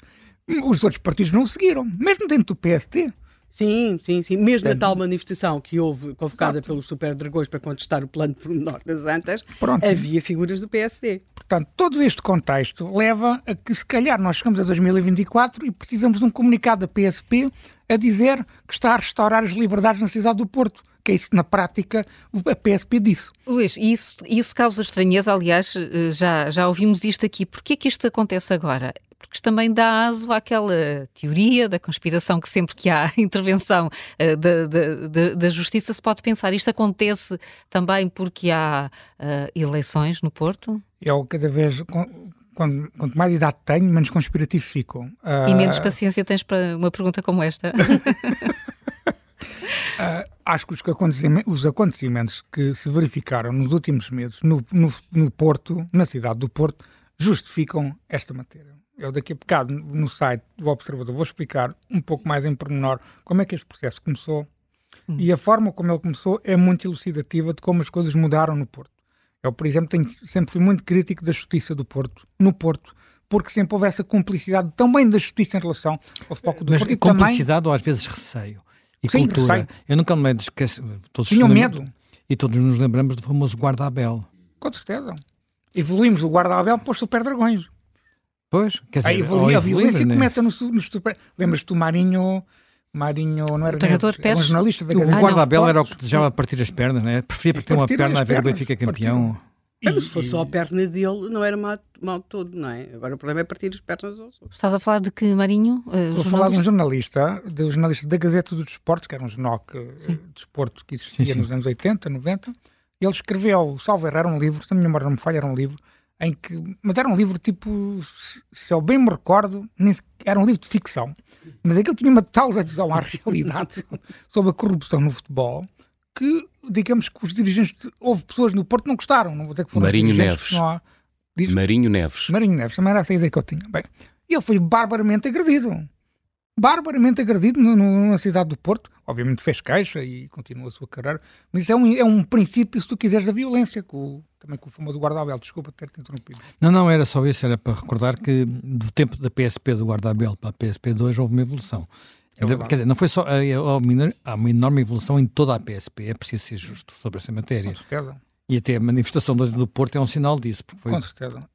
Os outros partidos não seguiram, mesmo dentro do PST. Sim, sim, sim. Mesmo a tal manifestação que houve, convocada Exato. pelos Super Dragões para contestar o plano de pormenor das Antas, Pronto. havia figuras do PSD. Portanto, todo este contexto leva a que, se calhar, nós chegamos a 2024 e precisamos de um comunicado da PSP a dizer que está a restaurar as liberdades na cidade do Porto que é isso na prática a PSP disse. Luís, isso, isso causa estranheza, aliás, eh, já, já ouvimos isto aqui. Porquê que isto acontece agora? Porque também dá aso àquela teoria da conspiração que sempre que há [LAUGHS] intervenção uh, da, da, da, justiça se pode pensar. Isto acontece também porque há uh, eleições no Porto? Eu cada vez, quando, quanto mais idade tenho, menos conspirativo fico. Uh, e menos paciência tens para uma pergunta como esta? Uh, [LAUGHS] acho que os acontecimentos, os acontecimentos, que se verificaram nos últimos meses no, no, no, Porto, na cidade do Porto, justificam esta matéria. Eu daqui a bocado no site do Observador vou explicar um pouco mais em pormenor como é que este processo começou hum. e a forma como ele começou é muito elucidativa de como as coisas mudaram no Porto. Eu, por exemplo, tenho, sempre fui muito crítico da justiça do Porto, no Porto, porque sempre houve essa cumplicidade também da justiça em relação ao foco do Mas Porto. cumplicidade também... ou às vezes receio? E Sim, cultura. Receio. Eu nunca me esqueço. Todos Tinham medo. E todos nos lembramos do famoso guarda-abel. Com certeza. Evoluímos do guarda-abel para os super dragões. Pois, quer dizer, a, evoluir, a violência né? começa nos, nos Lembras-te do Marinho? Marinho não era, nem, era um jornalista da O ah, guarda-abel era o que desejava partir as pernas, né? preferia partir, uma perna a ver o Benfica campeão. Mas se fosse só a perna dele, não era mal, mal todo, não é? Agora o problema é partir as pernas aos outros. Estás a falar de que, Marinho? Uh, Estou a falar de um jornalista, de um jornalista da Gazeta do Desporto, que era um jornal que, de desporto que existia sim, sim. nos anos 80, 90. Ele escreveu, salvo errar, um livro, se a minha memória não me falha, era um livro em que. Mas era um livro tipo. Se eu bem me recordo, nem, era um livro de ficção. Mas aquilo tinha uma tal adesão à [LAUGHS] realidade sobre a corrupção no futebol que, digamos que os dirigentes. Houve pessoas no Porto que não gostaram. Não vou dizer que foram Marinho Neves. Há, diz, Marinho Neves. Marinho Neves, também era essa ideia que eu tinha. Bem, ele foi barbaramente agredido barbaramente agredido na cidade do Porto. Obviamente fez queixa e continua a sua carreira, mas é um, é um princípio, se tu quiseres, da violência, com, também com o famoso guarda-abel. Desculpa ter-te interrompido. Não, não, era só isso, era para recordar que do tempo da PSP do guarda-abel para a PSP 2 houve uma evolução. É Quer dizer, não foi só. Há uma enorme evolução em toda a PSP, é preciso ser justo sobre essa matéria. Com certeza. E até a manifestação do, do Porto é um sinal disso, porque foi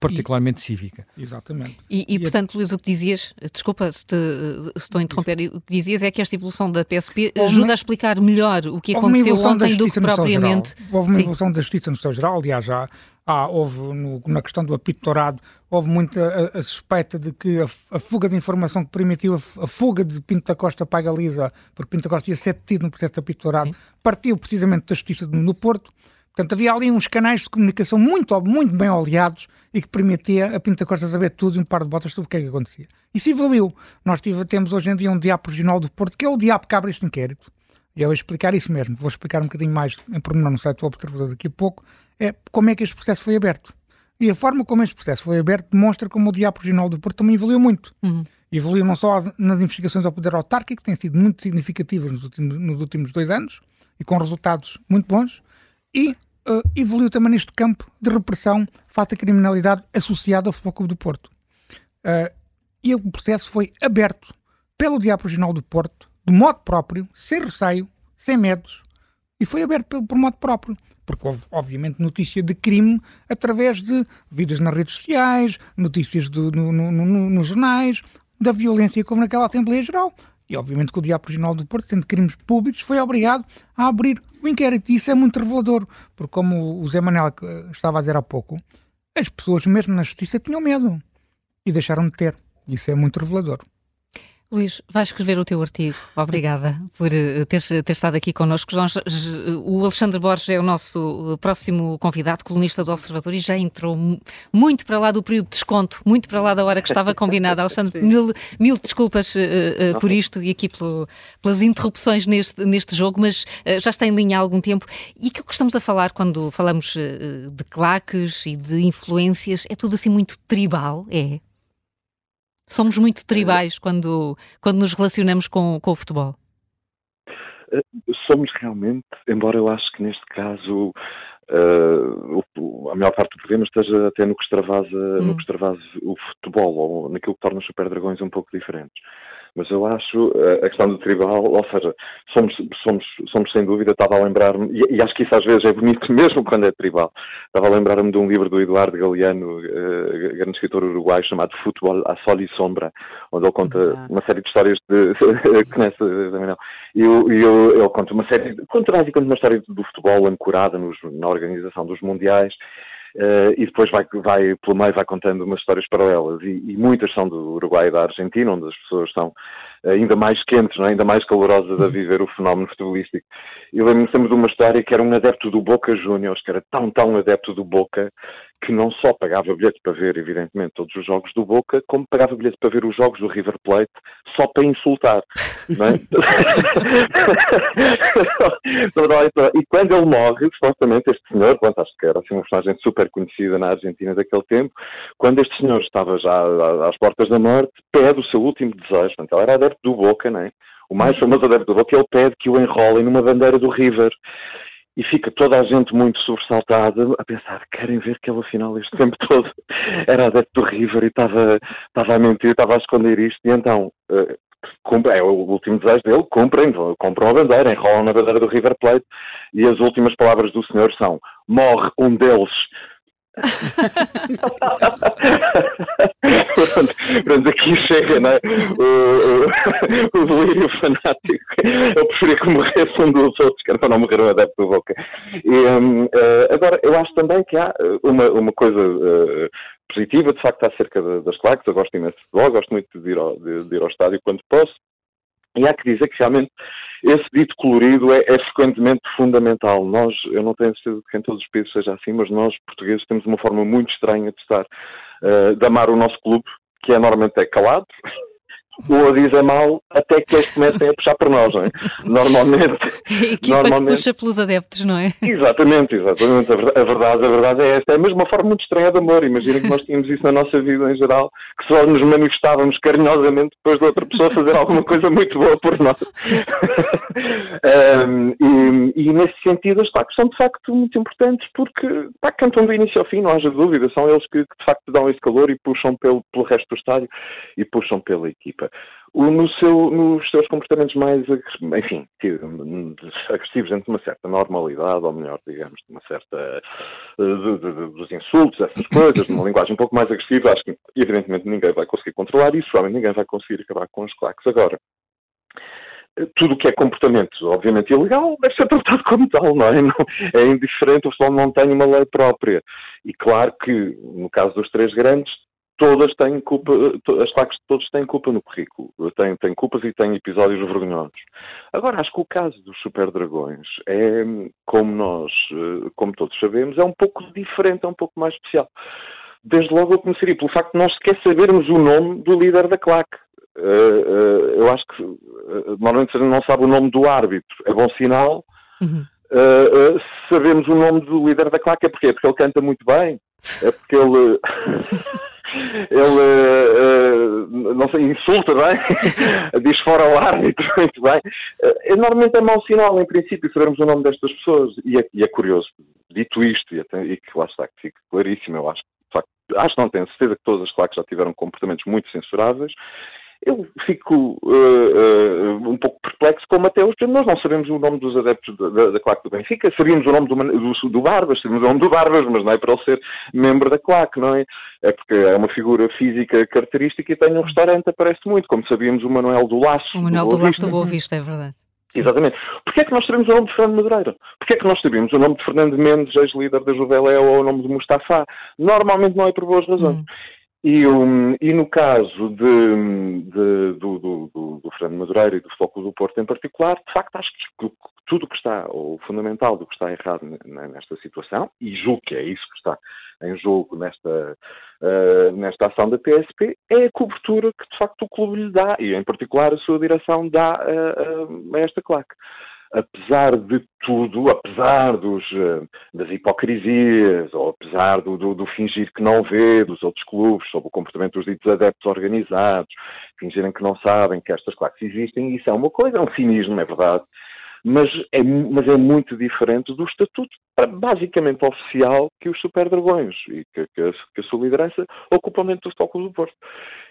particularmente e, cívica. Exatamente. E, e, e portanto, Luís, o que dizias, desculpa se, te, se estou a interromper, o que dizias é que esta evolução da PSP ajuda uma, a explicar melhor o que aconteceu ontem do que propriamente. Houve uma Sim. evolução da justiça no seu geral, aliás, já há, houve no, na questão do apito dourado, houve muita a, a suspeita de que a, a, fuga de informação que permitiu a, a, fuga de Pinto da Costa para a Galiza, porque Pinto da Costa ia ser detido no processo de apito dourado, Sim. partiu precisamente da justiça no Porto Portanto, havia ali uns canais de comunicação muito, muito bem oleados e que permitia a Pinta Costa saber tudo e um par de botas sobre o que é que acontecia. Isso evoluiu. Nós tive, temos hoje em dia um diabo regional do Porto, que é o diabo que abre este inquérito. E eu vou explicar isso mesmo. Vou explicar um bocadinho mais em pormenor no site do Observador daqui a pouco, é como é que este processo foi aberto. E a forma como este processo foi aberto demonstra como o diabo regional do Porto também evoluiu muito. Uhum. evoluiu não só nas investigações ao poder autárquico, que têm sido muito significativas nos últimos, nos últimos dois anos e com resultados muito bons, e uh, evoluiu também neste campo de repressão face à criminalidade associada ao Futebol Clube do Porto. Uh, e o processo foi aberto pelo Diabo Regional do Porto, de modo próprio, sem receio, sem medos, e foi aberto por, por modo próprio. Porque houve, obviamente, notícia de crime através de vidas nas redes sociais, notícias do, no, no, no, nos jornais, da violência como naquela Assembleia Geral. E, obviamente, que o Diabo Regional do Porto, tendo crimes públicos, foi obrigado a abrir inquérito. E isso é muito revelador, porque, como o Zé Manel estava a dizer há pouco, as pessoas, mesmo na justiça, tinham medo e deixaram de ter. Isso é muito revelador. Luís, vai escrever o teu artigo. Obrigada por eh, teres ter estado aqui connosco. O Alexandre Borges é o nosso eh, próximo convidado, colunista do Observador, e já entrou muito para lá do período de desconto, muito para lá da hora que estava combinada. [LAUGHS] Alexandre, mil, mil, desculpas uh, uh, por isto e aqui pelo, pelas interrupções neste, neste jogo, mas uh, já está em linha há algum tempo. E aquilo que estamos a falar quando falamos de claques e de influências é tudo assim muito tribal, é? Somos muito tribais quando, quando nos relacionamos com, com o futebol. Eh, somos realmente, embora eu acho que neste caso uh, a maior parte do problema esteja até no que extravasa, hum. no que extravasa o futebol, ou naquilo que torna os Super Dragões um pouco diferentes. Mas eu acho eh, a questão do tribal, ou seja, somos, somos, somos sem dúvida, estava a lembrar-me, e, e, acho que isso às vezes é bonito [LAUGHS] mesmo quando é tribal, estava a lembrar-me de um livro do Eduardo Galeano, uh, grande escritor uruguaio, chamado Futebol a Sol e Sombra, onde ele conta uma série de histórias de. [LAUGHS] conhece também não. E eu, eu, ele conta uma série, conta basicamente uma história do futebol ancorada nos, na organização dos mundiais Uh, e depois vai, vai, pelo meio, vai contando umas histórias paralelas. E, e, muitas são do Uruguai e da Argentina, onde as pessoas são ainda mais quentes, é? ainda mais calorosas a uhum. viver o fenómeno futebolístico. E lembro-me sempre de uma história que era um adepto do Boca Juniors, que era tão, tão adepto do Boca, que não só pagava bilhete para ver, evidentemente, todos os jogos do Boca, como pagava bilhete para ver os jogos do River Plate só para insultar. É? [LAUGHS] e quando ele morre, supostamente, este senhor, quanto acho que era assim, uma personagem super conhecida na Argentina daquele tempo, quando este senhor estava já às portas da morte, pede o seu último desejo. Portanto, ele era adepto do Boca, não é? o mais famoso adepto do Boca, ele pede que o enrolem numa bandeira do River. E fica toda a gente muito sobressaltada a pensar, querem ver que ele afinal este tempo [LAUGHS] todo era adepto do River e estava, estava a mentir, estava a esconder isto. E então, uh, é o último desejo dele, cumprem, compram a bandeira, enrolam na bandeira do River Plate e as últimas palavras do senhor são, morre um deles pronto, pronto, aqui chega, não é? O, o, o delírio fanático. Eu preferia que morresse um dos outros, que era para não morrer um adepto do Boca. E, um, uh, agora, eu acho também que há uma, uma coisa uh, positiva, de facto, acerca das claques. Eu gosto imenso de futebol, gosto muito de ir, ao, de, de ir ao estádio quando posso. E há que dizer que realmente esse dito colorido é, é, frequentemente fundamental. Nós, eu não tenho certeza de que em todos os países seja assim, mas nós, portugueses, temos uma forma muito estranha de estar, uh, de amar o nosso clube, que é normalmente é calado, ou a dizer mal até que eles comecem a puxar por nós, não é? Normalmente. [LAUGHS] A equipa normalmente... que puxa pelos adeptos, não é? Exatamente, exatamente. A verdade, a verdade é esta. É mesmo uma forma muito estranha de amor. Imagina que nós tínhamos isso na nossa vida em geral, que só nos manifestávamos carinhosamente depois de outra pessoa fazer alguma coisa muito boa por nós. [LAUGHS] um, e, e, nesse sentido, as claques são de facto muito importantes porque pá, cantam do início ao fim, não haja dúvida. São eles que, que de facto dão esse calor e puxam pelo, pelo resto do estádio e puxam pela equipa no seu, nos seus comportamentos mais, enfim, agressivos dentro de uma certa normalidade, ou melhor, digamos, de uma certa, de, de, de, dos insultos, essas [LAUGHS] coisas, de uma linguagem um pouco mais agressiva, acho que evidentemente ninguém vai conseguir controlar isso, realmente ninguém vai conseguir acabar com os claques. Agora, tudo o que é comportamento, obviamente, ilegal, deve ser tratado como tal, não é? [LAUGHS] Não, é indiferente, o futebol não tem uma lei própria. E claro que, no caso dos três grandes, todas têm culpa, as claques de todos têm culpa no currículo. Têm, têm culpas e têm episódios vergonhosos. Agora, acho que o caso dos Super Dragões é, como nós, eh, como todos sabemos, é um pouco diferente, é um pouco mais especial. Desde logo eu começaria pelo facto de nós sequer sabermos o nome do líder da claque. Uh, uh, eu acho que normalmente se não sabe o nome do árbitro, é bom sinal. Uhum. sabemos o nome do líder da claque, é porque, porque ele canta muito bem, é porque ele [LAUGHS] ele uh, não sei, insulta, bem, [LAUGHS] diz fora o árbitro, [LAUGHS] muito bem. Uh, normalmente é mau sinal, em princípio, sabermos o nome destas pessoas. E é, e é curioso, dito isto, e, até, e, que lá está, que fica claríssimo, eu acho que, acho não, tenho certeza que todas as claques já tiveram comportamentos muito censuráveis eu fico uh, uh, um pouco perplexo como até hoje nós não sabemos o nome dos adeptos da, da, da claque do Benfica, sabíamos o nome do, do, do Barbas, sabíamos o nome do Barbas, mas não é para ele ser membro da claque, não é? É porque é uma figura física característica e tem um restaurante, aparece muito, como sabíamos o Manuel do Laço. O Manuel do, do Laço do Boa Vista, é verdade. Exatamente. Porquê é que nós sabemos o nome de Fernando Madureira? Porquê é que nós sabemos o nome de Fernando Mendes, ex-líder da Juveléu, ou o nome de Mustafa? Normalmente não é por boas razões. Hum. E, um, e, no caso de, de, do, do, do, do, Fernando Madureira e do Foco do Porto em particular, de facto acho que tudo o que está, o fundamental do que está errado nesta situação, e julgo que é isso que está em jogo nesta, uh, nesta ação da PSP, é a cobertura que de facto o clube lhe dá, e em particular a sua direção dá uh, a esta claque apesar de tudo, apesar dos, eh, das hipocrisias, ou apesar do, do, do, fingir que não vê dos outros clubes sobre o comportamento dos ditos adeptos organizados, fingirem que não sabem que estas claques existem, isso é uma coisa, é um cinismo, é verdade, mas é, mas é muito diferente do estatuto basicamente oficial que os Super Dragões e que, que, a, que a sua liderança ocupam dentro do Futebol do Porto.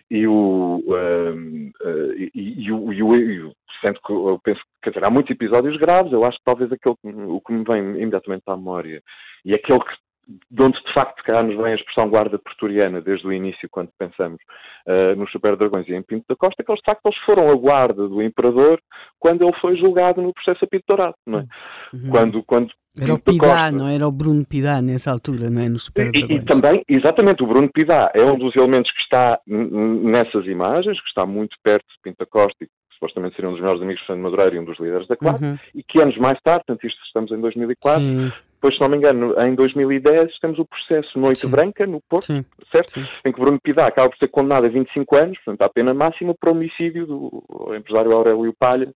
E o, um, uh, e, e, o, e, o, sendo que eu penso que dizer, há muitos episódios graves, eu acho que talvez aquele o que me vem imediatamente à memória e aquele que de onde de facto cá nos vem a expressão guarda pretoriana desde o início, quando pensamos uh, nos Super Dragões e em Pinto da Costa, que eles de facto eles foram a guarda do Imperador quando ele foi julgado no processo apitodourado, não é? Uhum. Quando, quando era o Pidá, não era o Bruno Pidá nessa altura, não é? No Super e, e, também, exatamente, o Bruno Pidá é um dos elementos que está nessas imagens, que está muito perto de Pinto da Costa e que supostamente seria um dos melhores amigos de Fernando Madureira e um dos líderes da classe, uhum. e que anos mais tarde, portanto isto estamos em 2004, Sim. Depois, se não me engano, em 2010 temos o processo Noite Sim. Branca, no Porto, Sim. certo? Sim. Em que Bruno Pidá acaba por ser condenado a 25 anos, portanto, à pena máxima por homicídio do empresário Aurélio Palha,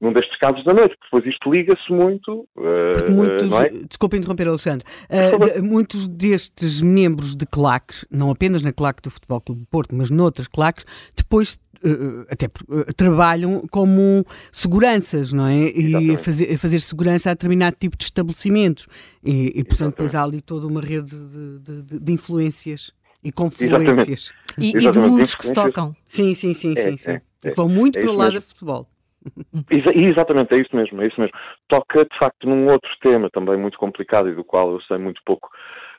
num destes casos da noite, porque depois isto liga-se muito. Uh, muitos, é? Desculpa interromper, Alexandre. Uh, de, muitos destes membros de claques, não apenas na claque do Futebol Clube do Porto, mas noutras claques, depois Uh, até uh, trabalham como seguranças, não é? E fazer, fazer segurança a determinado tipo de estabelecimentos. E, e portanto, depois há ali toda uma rede de, de, de influências e confluências. E, e, de mundos que se tocam. Sim, sim, sim, é, sim. sim. É, é, vão muito é para o lado do futebol. [LAUGHS] Exatamente, é isso mesmo, é isso mesmo. Toca de facto num outro tema também muito complicado e do qual eu sei muito pouco,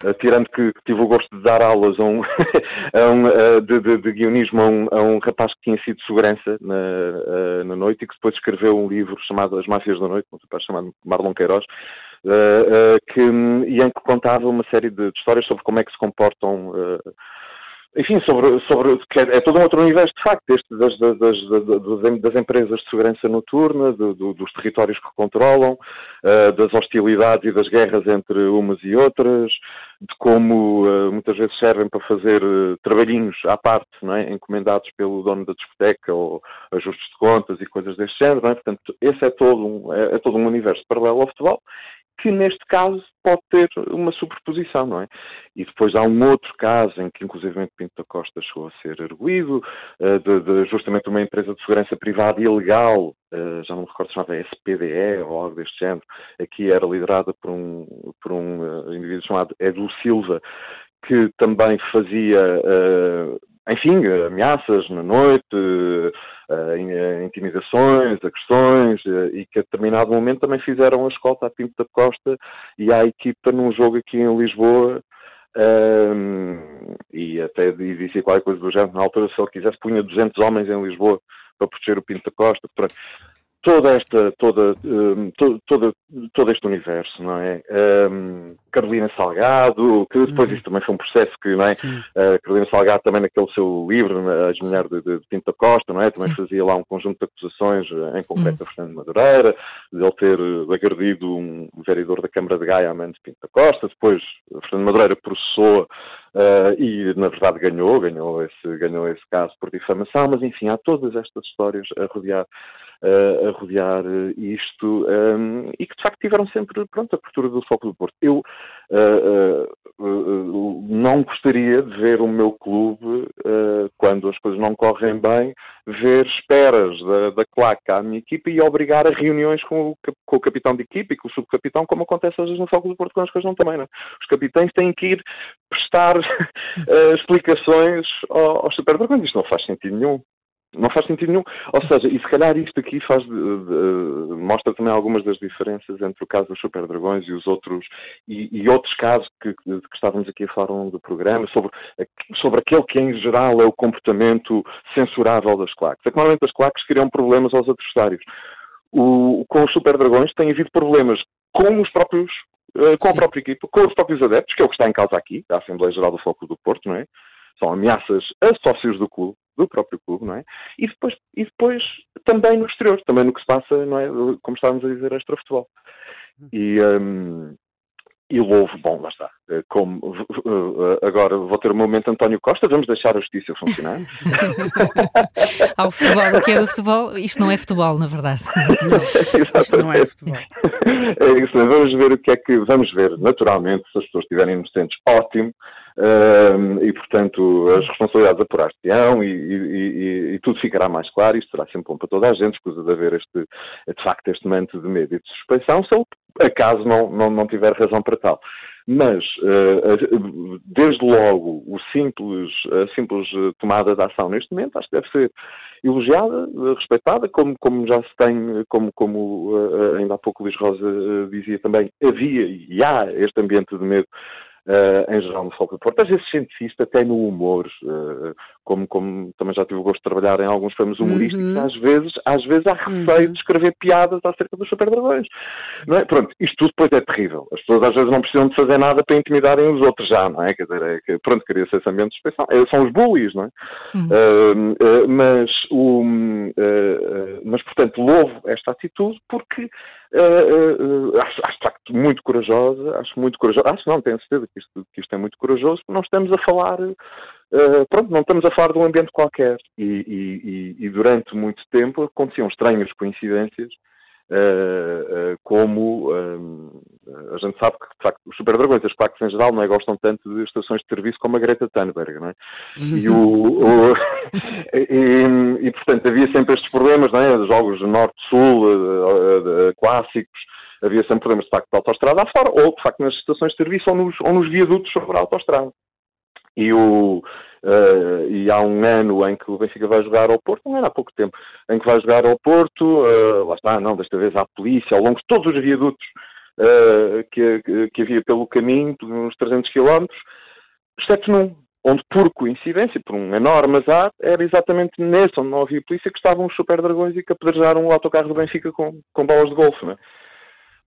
uh, tirando que, tive o gosto de dar aulas a um, [LAUGHS] a um uh, de, de, de, guionismo a um, a um, rapaz que tinha sido segurança na, uh, na noite e que depois escreveu um livro chamado As Máfias da Noite, um rapaz chamado Marlon Queiroz, que, e em que contava uma série de, de, histórias sobre como é que se comportam enfim, sobre, sobre é, é todo um outro universo de facto, este das, das, das, das empresas de segurança noturna, do, do, dos territórios que controlam, uh, das hostilidades e das guerras entre umas e outras, de como uh, muitas vezes servem para fazer uh, trabalhinhos à parte, não é? encomendados pelo dono da discoteca ou ajustes de contas e coisas deste género. Não é? Portanto, esse é todo, um, é, é todo um universo paralelo ao futebol que neste caso pode ter uma superposição, não é? E depois há um outro caso em que inclusivamente Pinto da Costa chegou a ser erguido, uh, de, de, justamente uma empresa de segurança privada ilegal, uh, já não me recordo se chamava SPDE ou algo deste género, aqui era liderada por um, por um uh, indivíduo chamado Edu Silva, que também fazia enfim, ameaças na noite, uh, intimidações, agressões, uh, e que a determinado momento também fizeram a escolta a Pinto da Costa e à equipa num jogo aqui em Lisboa. Um, e até dizia qualquer coisa do género, na altura, se ele quisesse, punha 200 homens em Lisboa para proteger o Pinto da Costa. Toda esta, toda, um, todo, todo, todo este universo, não é? Um, Carolina Salgado, que depois uhum. isso também foi um processo que, não é? Uh, Carolina Salgado também naquele seu livro, As Mulheres de, de, de Pinto Costa, não é? Também Sim. fazia lá um conjunto de acusações, eh, em concreto uhum. a Fernando Madureira, de ele ter eh, agredido um vereador da Câmara de Gaia, a de Pinto da Costa, depois Fernando Madureira processou Uh, e na verdade ganhou, ganhou esse, ganhou esse caso por difamação, mas enfim, há todas estas histórias a rodear uh, a rodear eh, isto um, e que de facto tiveram sempre pronto, a abertura do foco do Porto. Eu uh, uh, não gostaria de ver o meu clube, quando as coisas não correm bem, ver esperas da, da claque à minha equipa e obrigar a reuniões com o, com o capitão de equipa e com o subcapitão, como acontece às vezes no Foco do Porto, quando as coisas não também. Não? É? Os capitães têm que ir prestar [LAUGHS] explicações aos, aos super dragões. Isto não faz sentido nenhum. Não faz sentido nenhum. Ou seja, e se calhar isto aqui faz mostra também algumas das diferenças entre o caso dos Super Dragões e os outros e, e outros casos que, que, estávamos aqui a falar longo do programa, sobre, sobre aquele que em geral é o comportamento censurável das claques. É que normalmente as claques criam problemas aos adversários. O, com os Super Dragões tem havido problemas com os próprios eh, com a própria equipa, com os próprios adeptos, que é o que está em causa aqui, da Assembleia Geral do Foco do Porto, não é? São ameaças a sócios do clube, do próprio clube, não é? E depois, e depois também no exterior, também no que se passa, não é? Como estávamos a dizer, extra-futebol. E, um, e louvo, bom, lá está. Eh, como eh, agora vou ter o momento António Costa, vamos deixar a justiça funcionar. [LAUGHS] Ao futebol, o que é do futebol, isto não é futebol, na verdade. [LAUGHS] Não, isto não é futebol. É isso, vamos ver o que é que vamos ver, naturalmente, se as pessoas estiverem inocentes, ótimo. E, portanto, as responsabilidades apurar-se-ão e, e, e, e, tudo ficará mais claro. Isto será sempre bom para toda a gente, escusa de haver este, de facto, este manto de medo e de suspeição, se ele, acaso, não, não, não tiver razão para tal. Mas, uh, desde logo, o simples, a simples tomada de ação neste momento, acho que deve ser elogiada, respeitada, como, como já se tem, como, como ainda há pouco Luís Rosa dizia também, havia e há este ambiente de medo Uh, em geral no Foco do Porto. Às vezes sente-se isto até no humor, uh, como, como, também já tive o gosto de trabalhar em alguns filmes humorísticos, uhum. às, vezes, às vezes há receio uhum. de escrever piadas acerca dos super-dragões. Não é? Pronto, isto tudo depois é terrível. As pessoas às vezes não precisam de fazer nada para intimidarem os outros já, não é? Quer dizer, é que, pronto, cria-se esse ambiente de suspeição. É, são os bullies, não é? Uhum. Uh, mas, o, mas, portanto, louvo esta atitude porque Uh, uh, acho, acho de facto muito corajosa, acho muito corajosa, acho não, tenho certeza que isto, que isto é muito corajoso, porque não estamos a falar, uh, pronto, não estamos a falar de um ambiente qualquer. E, e, e, durante muito tempo aconteciam estranhas coincidências Uh, uh, como a gente sabe que, de facto, os super dragões, as claques em geral, não é, gostam tanto de estações de serviço como a Greta Thunberg, não é? E, o, o [LAUGHS] e, e, portanto, havia sempre estes problemas, não é? Jogos norte-sul, clássicos, havia sempre problemas, de facto, de autostrada afora, ou, de facto, nas estações de serviço ou nos, ou nos viadutos sobre a autostrada. E, o, uh, e há um ano em que o Benfica vai jogar ao Porto, não era há pouco tempo, em que vai jogar ao Porto, uh, lá está, não, desta vez há polícia, ao longo de todos os viadutos uh, que, que, havia pelo caminho, uns 300 km, exceto num, onde por coincidência, por um enorme azar, era exatamente nesse onde não havia polícia que estavam os super dragões e que apedrejaram o autocarro do Benfica com, com bolas de golfe. Né?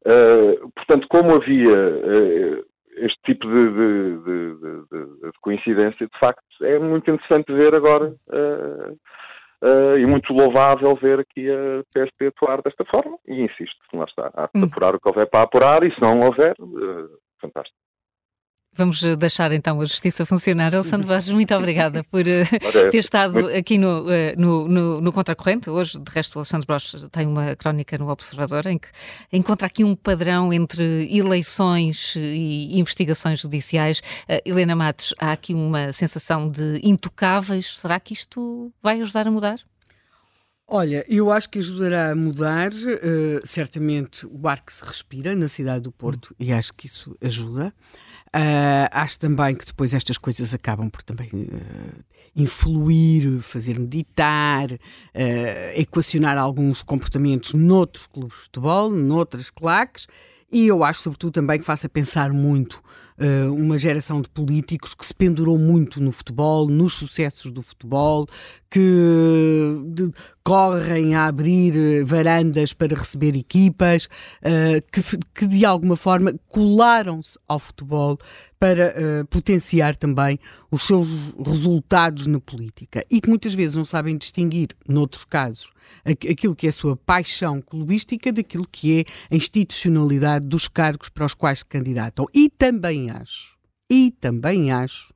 Uh, portanto, como havia uh, este tipo de, de, de, de, coincidência, de facto, é muito interessante ver agora uh, uh, e muito louvável ver aqui a PSP atuar desta forma. E insisto, lá está, há de hum. apurar o que houver para apurar e se não houver, uh, fantástico. Vamos eh, deixar então a justiça funcionar. Alessandro Vaz, muito obrigada por [LAUGHS] uh, ter estado aqui no, uh, no, no, no, Contracorrente. Hoje, de resto, o Alexandre Broch tem uma crónica no Observador em que encontra aqui um padrão entre eleições e investigações judiciais. Uh, Helena Matos, há aqui uma sensação de intocáveis. Será que isto vai ajudar a mudar? Olha, eu acho que ajudará a mudar, uh, certamente, o ar que se respira na cidade do Porto, hum. e acho que isso ajuda. Uh, acho também que depois estas coisas acabam por também uh, influir, fazer meditar, uh, equacionar alguns comportamentos noutros clubes de futebol, noutras claques, e eu acho, sobretudo, também que faça pensar muito uh, uma geração de políticos que se pendurou muito no futebol, nos sucessos do futebol, que de, correm a abrir eh, varandas para receber equipas, uh, que, que, de alguma forma colaram-se ao futebol para uh, potenciar também os seus resultados na política e que muitas vezes não sabem distinguir, noutros casos, aquilo que é a sua paixão clubística daquilo que é a institucionalidade dos cargos para os quais se candidatam. E também acho, e também acho,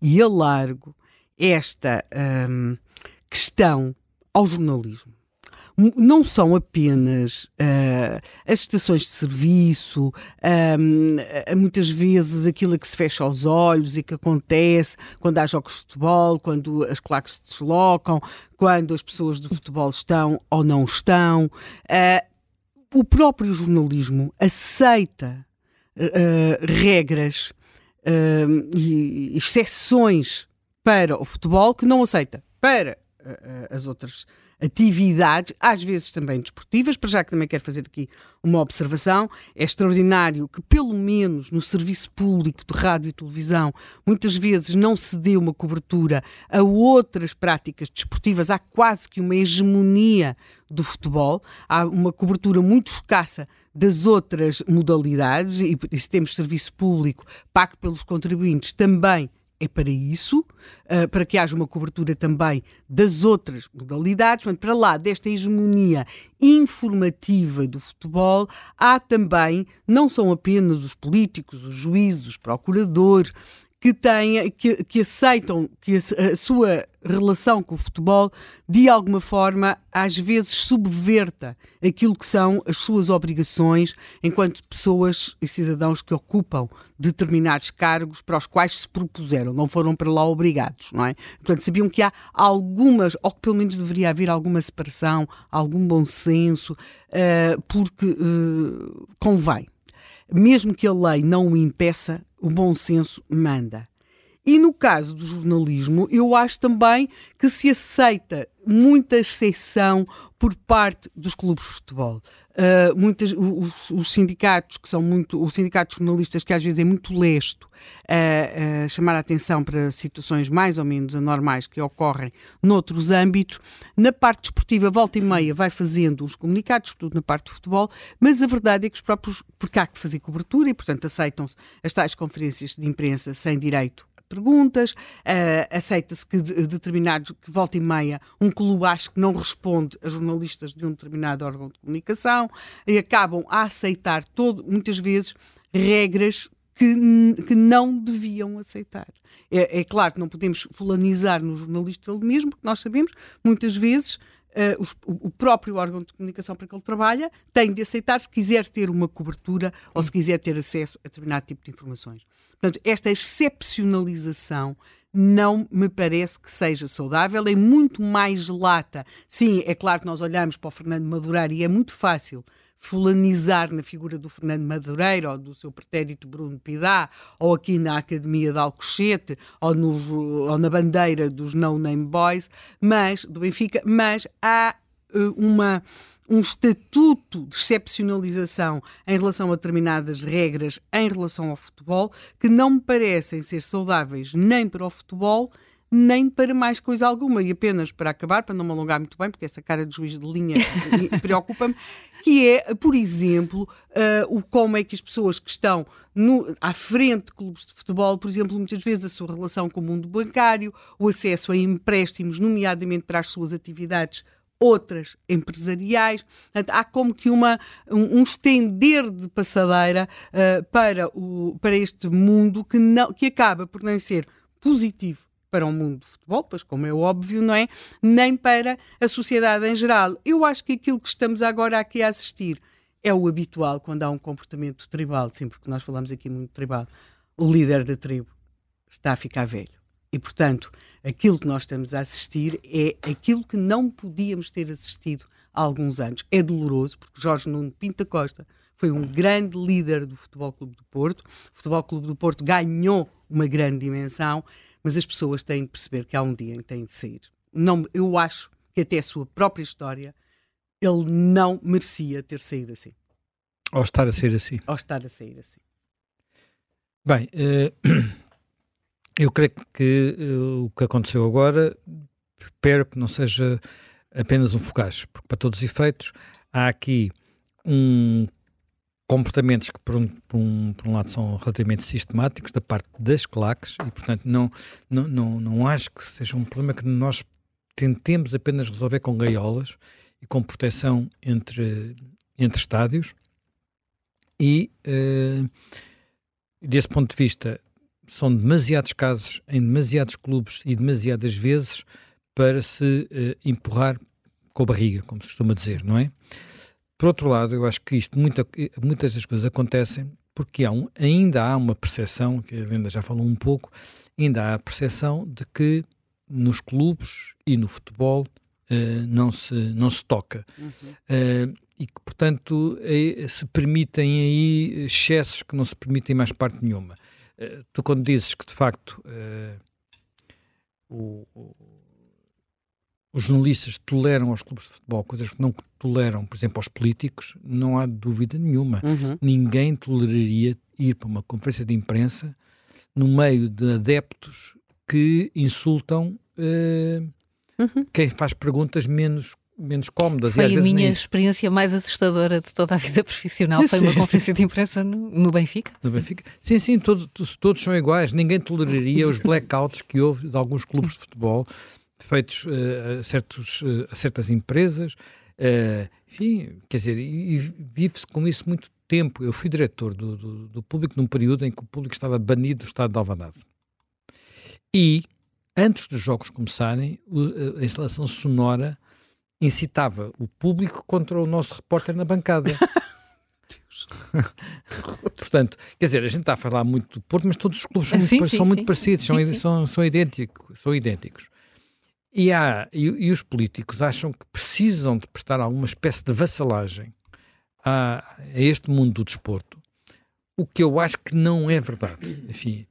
e alargo esta hum, questão ao jornalismo. não são apenas uh, as estações de serviço, uh, muitas vezes aquilo que se fecha aos olhos e que acontece quando há jogos de futebol, quando as claques se deslocam, quando as pessoas do futebol estão ou não estão. Uh, o próprio jornalismo aceita regras e exceções para o futebol que não aceita para as outras atividades, às vezes também desportivas, para já que também quero fazer aqui uma observação, é extraordinário que pelo menos no serviço público de rádio e televisão muitas vezes não se dê uma cobertura a outras práticas desportivas, há quase que uma hegemonia do futebol, há uma cobertura muito escassa das outras modalidades e, se temos serviço público pago pelos contribuintes também é para isso, uh, para que haja uma cobertura também das outras modalidades. Portanto, para lá desta hegemonia informativa do futebol, há também, não são apenas os políticos, os juízes, os procuradores, que, tenha, que, que aceitam que a, a, sua relação com o futebol, de alguma forma, às vezes subverta aquilo que são as suas obrigações enquanto pessoas e cidadãos que ocupam determinados cargos para os quais se propuseram, não foram para lá obrigados, não é? Portanto, sabiam que há algumas, ou que pelo menos deveria haver alguma separação, algum bom senso, uh, porque uh, convém mesmo que a lei não o impeça, o bom senso manda. E no caso do jornalismo, eu acho também que se aceita muita exceção por parte dos clubes de futebol. Uh, muitas, os, os, sindicatos, que são muito, os sindicatos jornalistas, que às vezes é muito lesto uh, uh, chamar a atenção para situações mais ou menos anormais que ocorrem noutros âmbitos, na parte desportiva, volta e meia, vai fazendo os comunicados, tudo na parte do futebol, mas a verdade é que os próprios, porque há que fazer cobertura e, portanto, aceitam-se as tais conferências de imprensa sem direito perguntas, uh, aceita-se que de, determinados, que volta e meia, um clube acho que não responde a jornalistas de um determinado órgão de comunicação e acabam a aceitar todo, muitas vezes regras que, que não deviam aceitar. É, é, claro que não podemos fulanizar no jornalista ele mesmo, porque nós sabemos, muitas vezes, Uh, o, o, próprio órgão de comunicação para que ele trabalha tem de aceitar se quiser ter uma cobertura ou se quiser ter acesso a determinado tipo de informações. Portanto, esta excepcionalização não me parece que seja saudável, é muito mais lata. Sim, é claro que nós olhamos para o Fernando Madureira e é muito fácil fulanizar na figura do Fernando Madureira ou do seu pretérito Bruno Pidá ou aqui na Academia de Alcochete ou, ou na bandeira dos No Name Boys, mas do Benfica, mas há uh, uma um estatuto de excepcionalização em relação a determinadas regras em relação ao futebol que não me parecem ser saudáveis nem para o futebol nem para mais coisa alguma. E apenas para acabar, para não me alongar muito bem, porque essa cara de juiz de linha [LAUGHS] preocupa-me, que é, por exemplo, uh, o como é que as pessoas que estão no, à frente de clubes de futebol, por exemplo, muitas vezes a sua relação com o mundo bancário, o acesso a empréstimos, nomeadamente para as suas atividades outras empresariais. Portanto, há como que uma, um, um estender de passadeira uh, para, o, para este mundo que, não, que acaba por nem ser positivo para o mundo do futebol, pois como é óbvio, não é? Nem para a sociedade em geral. Eu acho que aquilo que estamos agora aqui a assistir é o habitual quando há um comportamento tribal, sim, porque nós falamos aqui muito tribal. O líder da tribo está a ficar velho. E, portanto, aquilo que nós estamos a assistir é aquilo que não podíamos ter assistido há alguns anos. É doloroso, porque Jorge Nuno Pinta Costa foi um grande líder do Futebol Clube do Porto. O Futebol Clube do Porto ganhou uma grande dimensão, mas as pessoas têm de perceber que há um dia em que têm de sair. Não, eu acho que até a sua própria história ele não merecia ter saído assim. Ou estar a sair assim. Ou estar a sair assim. Bem, uh, [CLEARS THROAT] Eu creio que uh, o que aconteceu agora, espero que não seja apenas um fugaz, porque para todos os efeitos há aqui um comportamentos que por um, por um, por um lado são relativamente sistemáticos da parte das claques e portanto não, não, não, não acho que seja um problema que nós tentemos apenas resolver com gaiolas e com proteção entre, entre estádios e uh, desse ponto de vista são demasiados casos em demasiados clubes e demasiadas vezes para se uh, empurrar com a barriga, como se costuma dizer, não é? Por outro lado, eu acho que isto, muita, muitas das coisas acontecem porque há um, ainda há uma percepção, que a Linda já falou um pouco, ainda há a percepção de que nos clubes e no futebol uh, não, se, não se toca. Uhum. Uh, e que, portanto, se permitem aí excessos que não se permitem mais parte nenhuma. Uh, tu, quando dizes que, de facto, o, o, os jornalistas toleram aos clubes de futebol coisas que não toleram, por exemplo, aos políticos, não há dúvida nenhuma. Uhum. Ninguém toleraria ir para uma conferência de imprensa no meio de adeptos que insultam uh, uhum. quem faz perguntas menos menos cómodas. Foi a minha experiência mais assustadora de toda a vida profissional. Foi uma conferência de imprensa no, no Benfica. No sim. Benfica? Sim, sim, todo, todos são iguais. Ninguém toleraria os blackouts que houve de alguns clubes de futebol feitos uh, a, certos, uh, a certas empresas. Uh, enfim, quer dizer, e, e vive-se com isso muito tempo. Eu fui diretor do, do, do, público num período em que o público estava banido do estado de Alvanade. E, antes dos jogos começarem, a instalação sonora incitava o público contra o nosso repórter na bancada. [LAUGHS] [LAUGHS] Portanto, quer dizer, a gente está a falar muito do Porto, mas todos os clubes são, sim, muito, sim, são sim. muito parecidos, são, são, são, idênticos, são idênticos. E, há, e, e, os políticos acham que precisam de prestar alguma espécie de vassalagem a, a este mundo do desporto, o que eu acho que não é verdade. Enfim,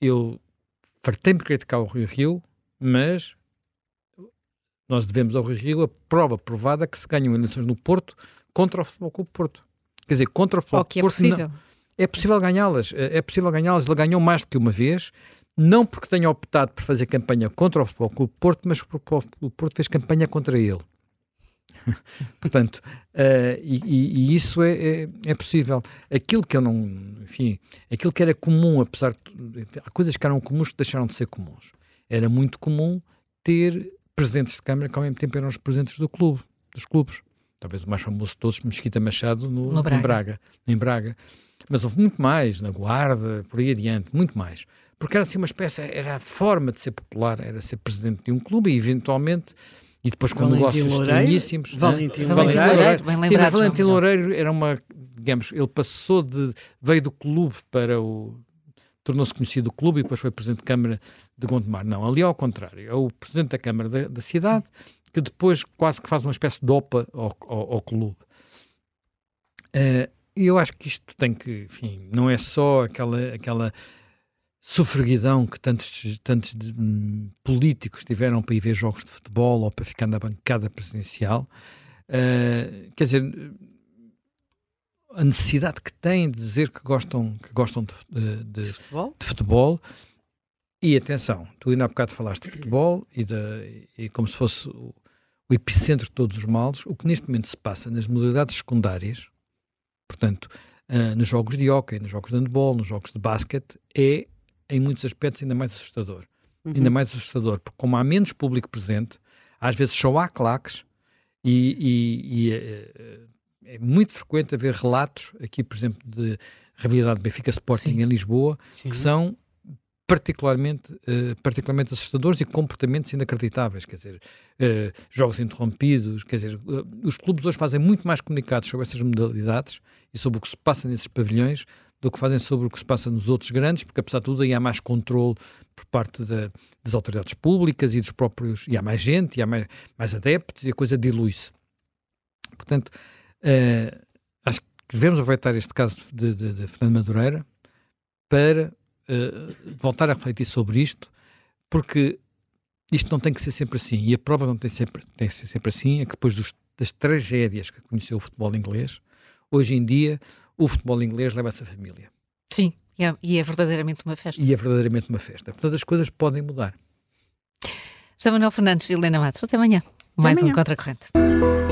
eu fartei-me criticar o Rio Rio, mas nós devemos ao Rio Rio a prova provada que se ganham eleições no Porto contra o Futebol Clube Porto. Quer dizer, contra o Futebol Clube é Porto. Possível. Não, é possível ganhá-las. É, é possível ganhá-las. Ele ganhou mais do que uma vez, não porque tenha optado por fazer campanha contra o Futebol Clube Porto, mas porque o Porto fez campanha contra ele. [LAUGHS] Portanto, uh, e, e, e, isso é, é, é, possível. Aquilo que eu não, enfim, aquilo que era comum, apesar de. Há coisas que eram comuns que deixaram de ser comuns. Era muito comum ter presidentes de Câmara que ao mesmo tempo eram os presidentes do clube, dos clubes. Talvez o mais famoso de todos, Mesquita Machado, no, no Braga. Em, Braga, em Braga. Mas houve muito mais, na Guarda, por aí adiante, muito mais. Porque era assim uma espécie, era a forma de ser popular, era ser presidente de um clube e eventualmente e depois com Valentim negócios Loureiro, estranhíssimos. Valentim, Valentim Loureiro. Bem Sim, Valentim Loureiro era uma, digamos, ele passou de, veio do clube para o, tornou-se conhecido do clube e depois foi presidente de Câmara de Gondomar. Não, ali ao contrário, é o presidente da Câmara da, da cidade que depois quase que faz uma espécie de OPA ao, ao, ao clube. Uh, e eu acho que isto tem que, enfim, não é só aquela, aquela sofreguidão que tantos, tantos de, um, políticos tiveram para ir ver jogos de futebol ou para ficar na bancada presidencial. Uh, quer dizer, a necessidade que têm de dizer que gostam, que gostam de, de, de, futebol? futebol. E atenção, tu ainda há bocado falaste de futebol e, de, e como se fosse o, o, epicentro de todos os males. O que neste momento se passa nas modalidades secundárias, portanto, uh, nos jogos de hóquei, nos jogos de handball, nos jogos de basquete, é, em muitos aspectos, ainda mais assustador. Uhum. Ainda mais assustador, porque como há menos público presente, às vezes só há claques e, e, e uh, é muito frequente haver relatos aqui, por exemplo, de rivalidade Benfica Sporting Sim. em Lisboa, Sim. que são particularmente, uh, particularmente assustadores e comportamentos inacreditáveis, quer dizer, uh, jogos interrompidos, quer dizer, uh, os clubes hoje fazem muito mais comunicados sobre essas modalidades e sobre o que se passa nesses pavilhões do que fazem sobre o que se passa nos outros grandes, porque apesar de tudo aí há mais controle por parte da, das autoridades públicas e dos próprios, e há mais gente, e há mais, mais adeptos e a coisa dilui-se. Portanto, Uh, acho que devemos aproveitar este caso de, de, de Fernando Madureira para uh, voltar a refletir sobre isto, porque isto não tem que ser sempre assim. E a prova não tem, sempre, tem que ser sempre assim é que depois dos, das tragédias que conheceu o futebol inglês, hoje em dia o futebol inglês leva essa família. Sim, e é, e é verdadeiramente uma festa. E é verdadeiramente uma festa. Portanto, as coisas podem mudar. José Manuel Fernandes e Helena Matos, até amanhã. Até Mais amanhã. um Contracorrente.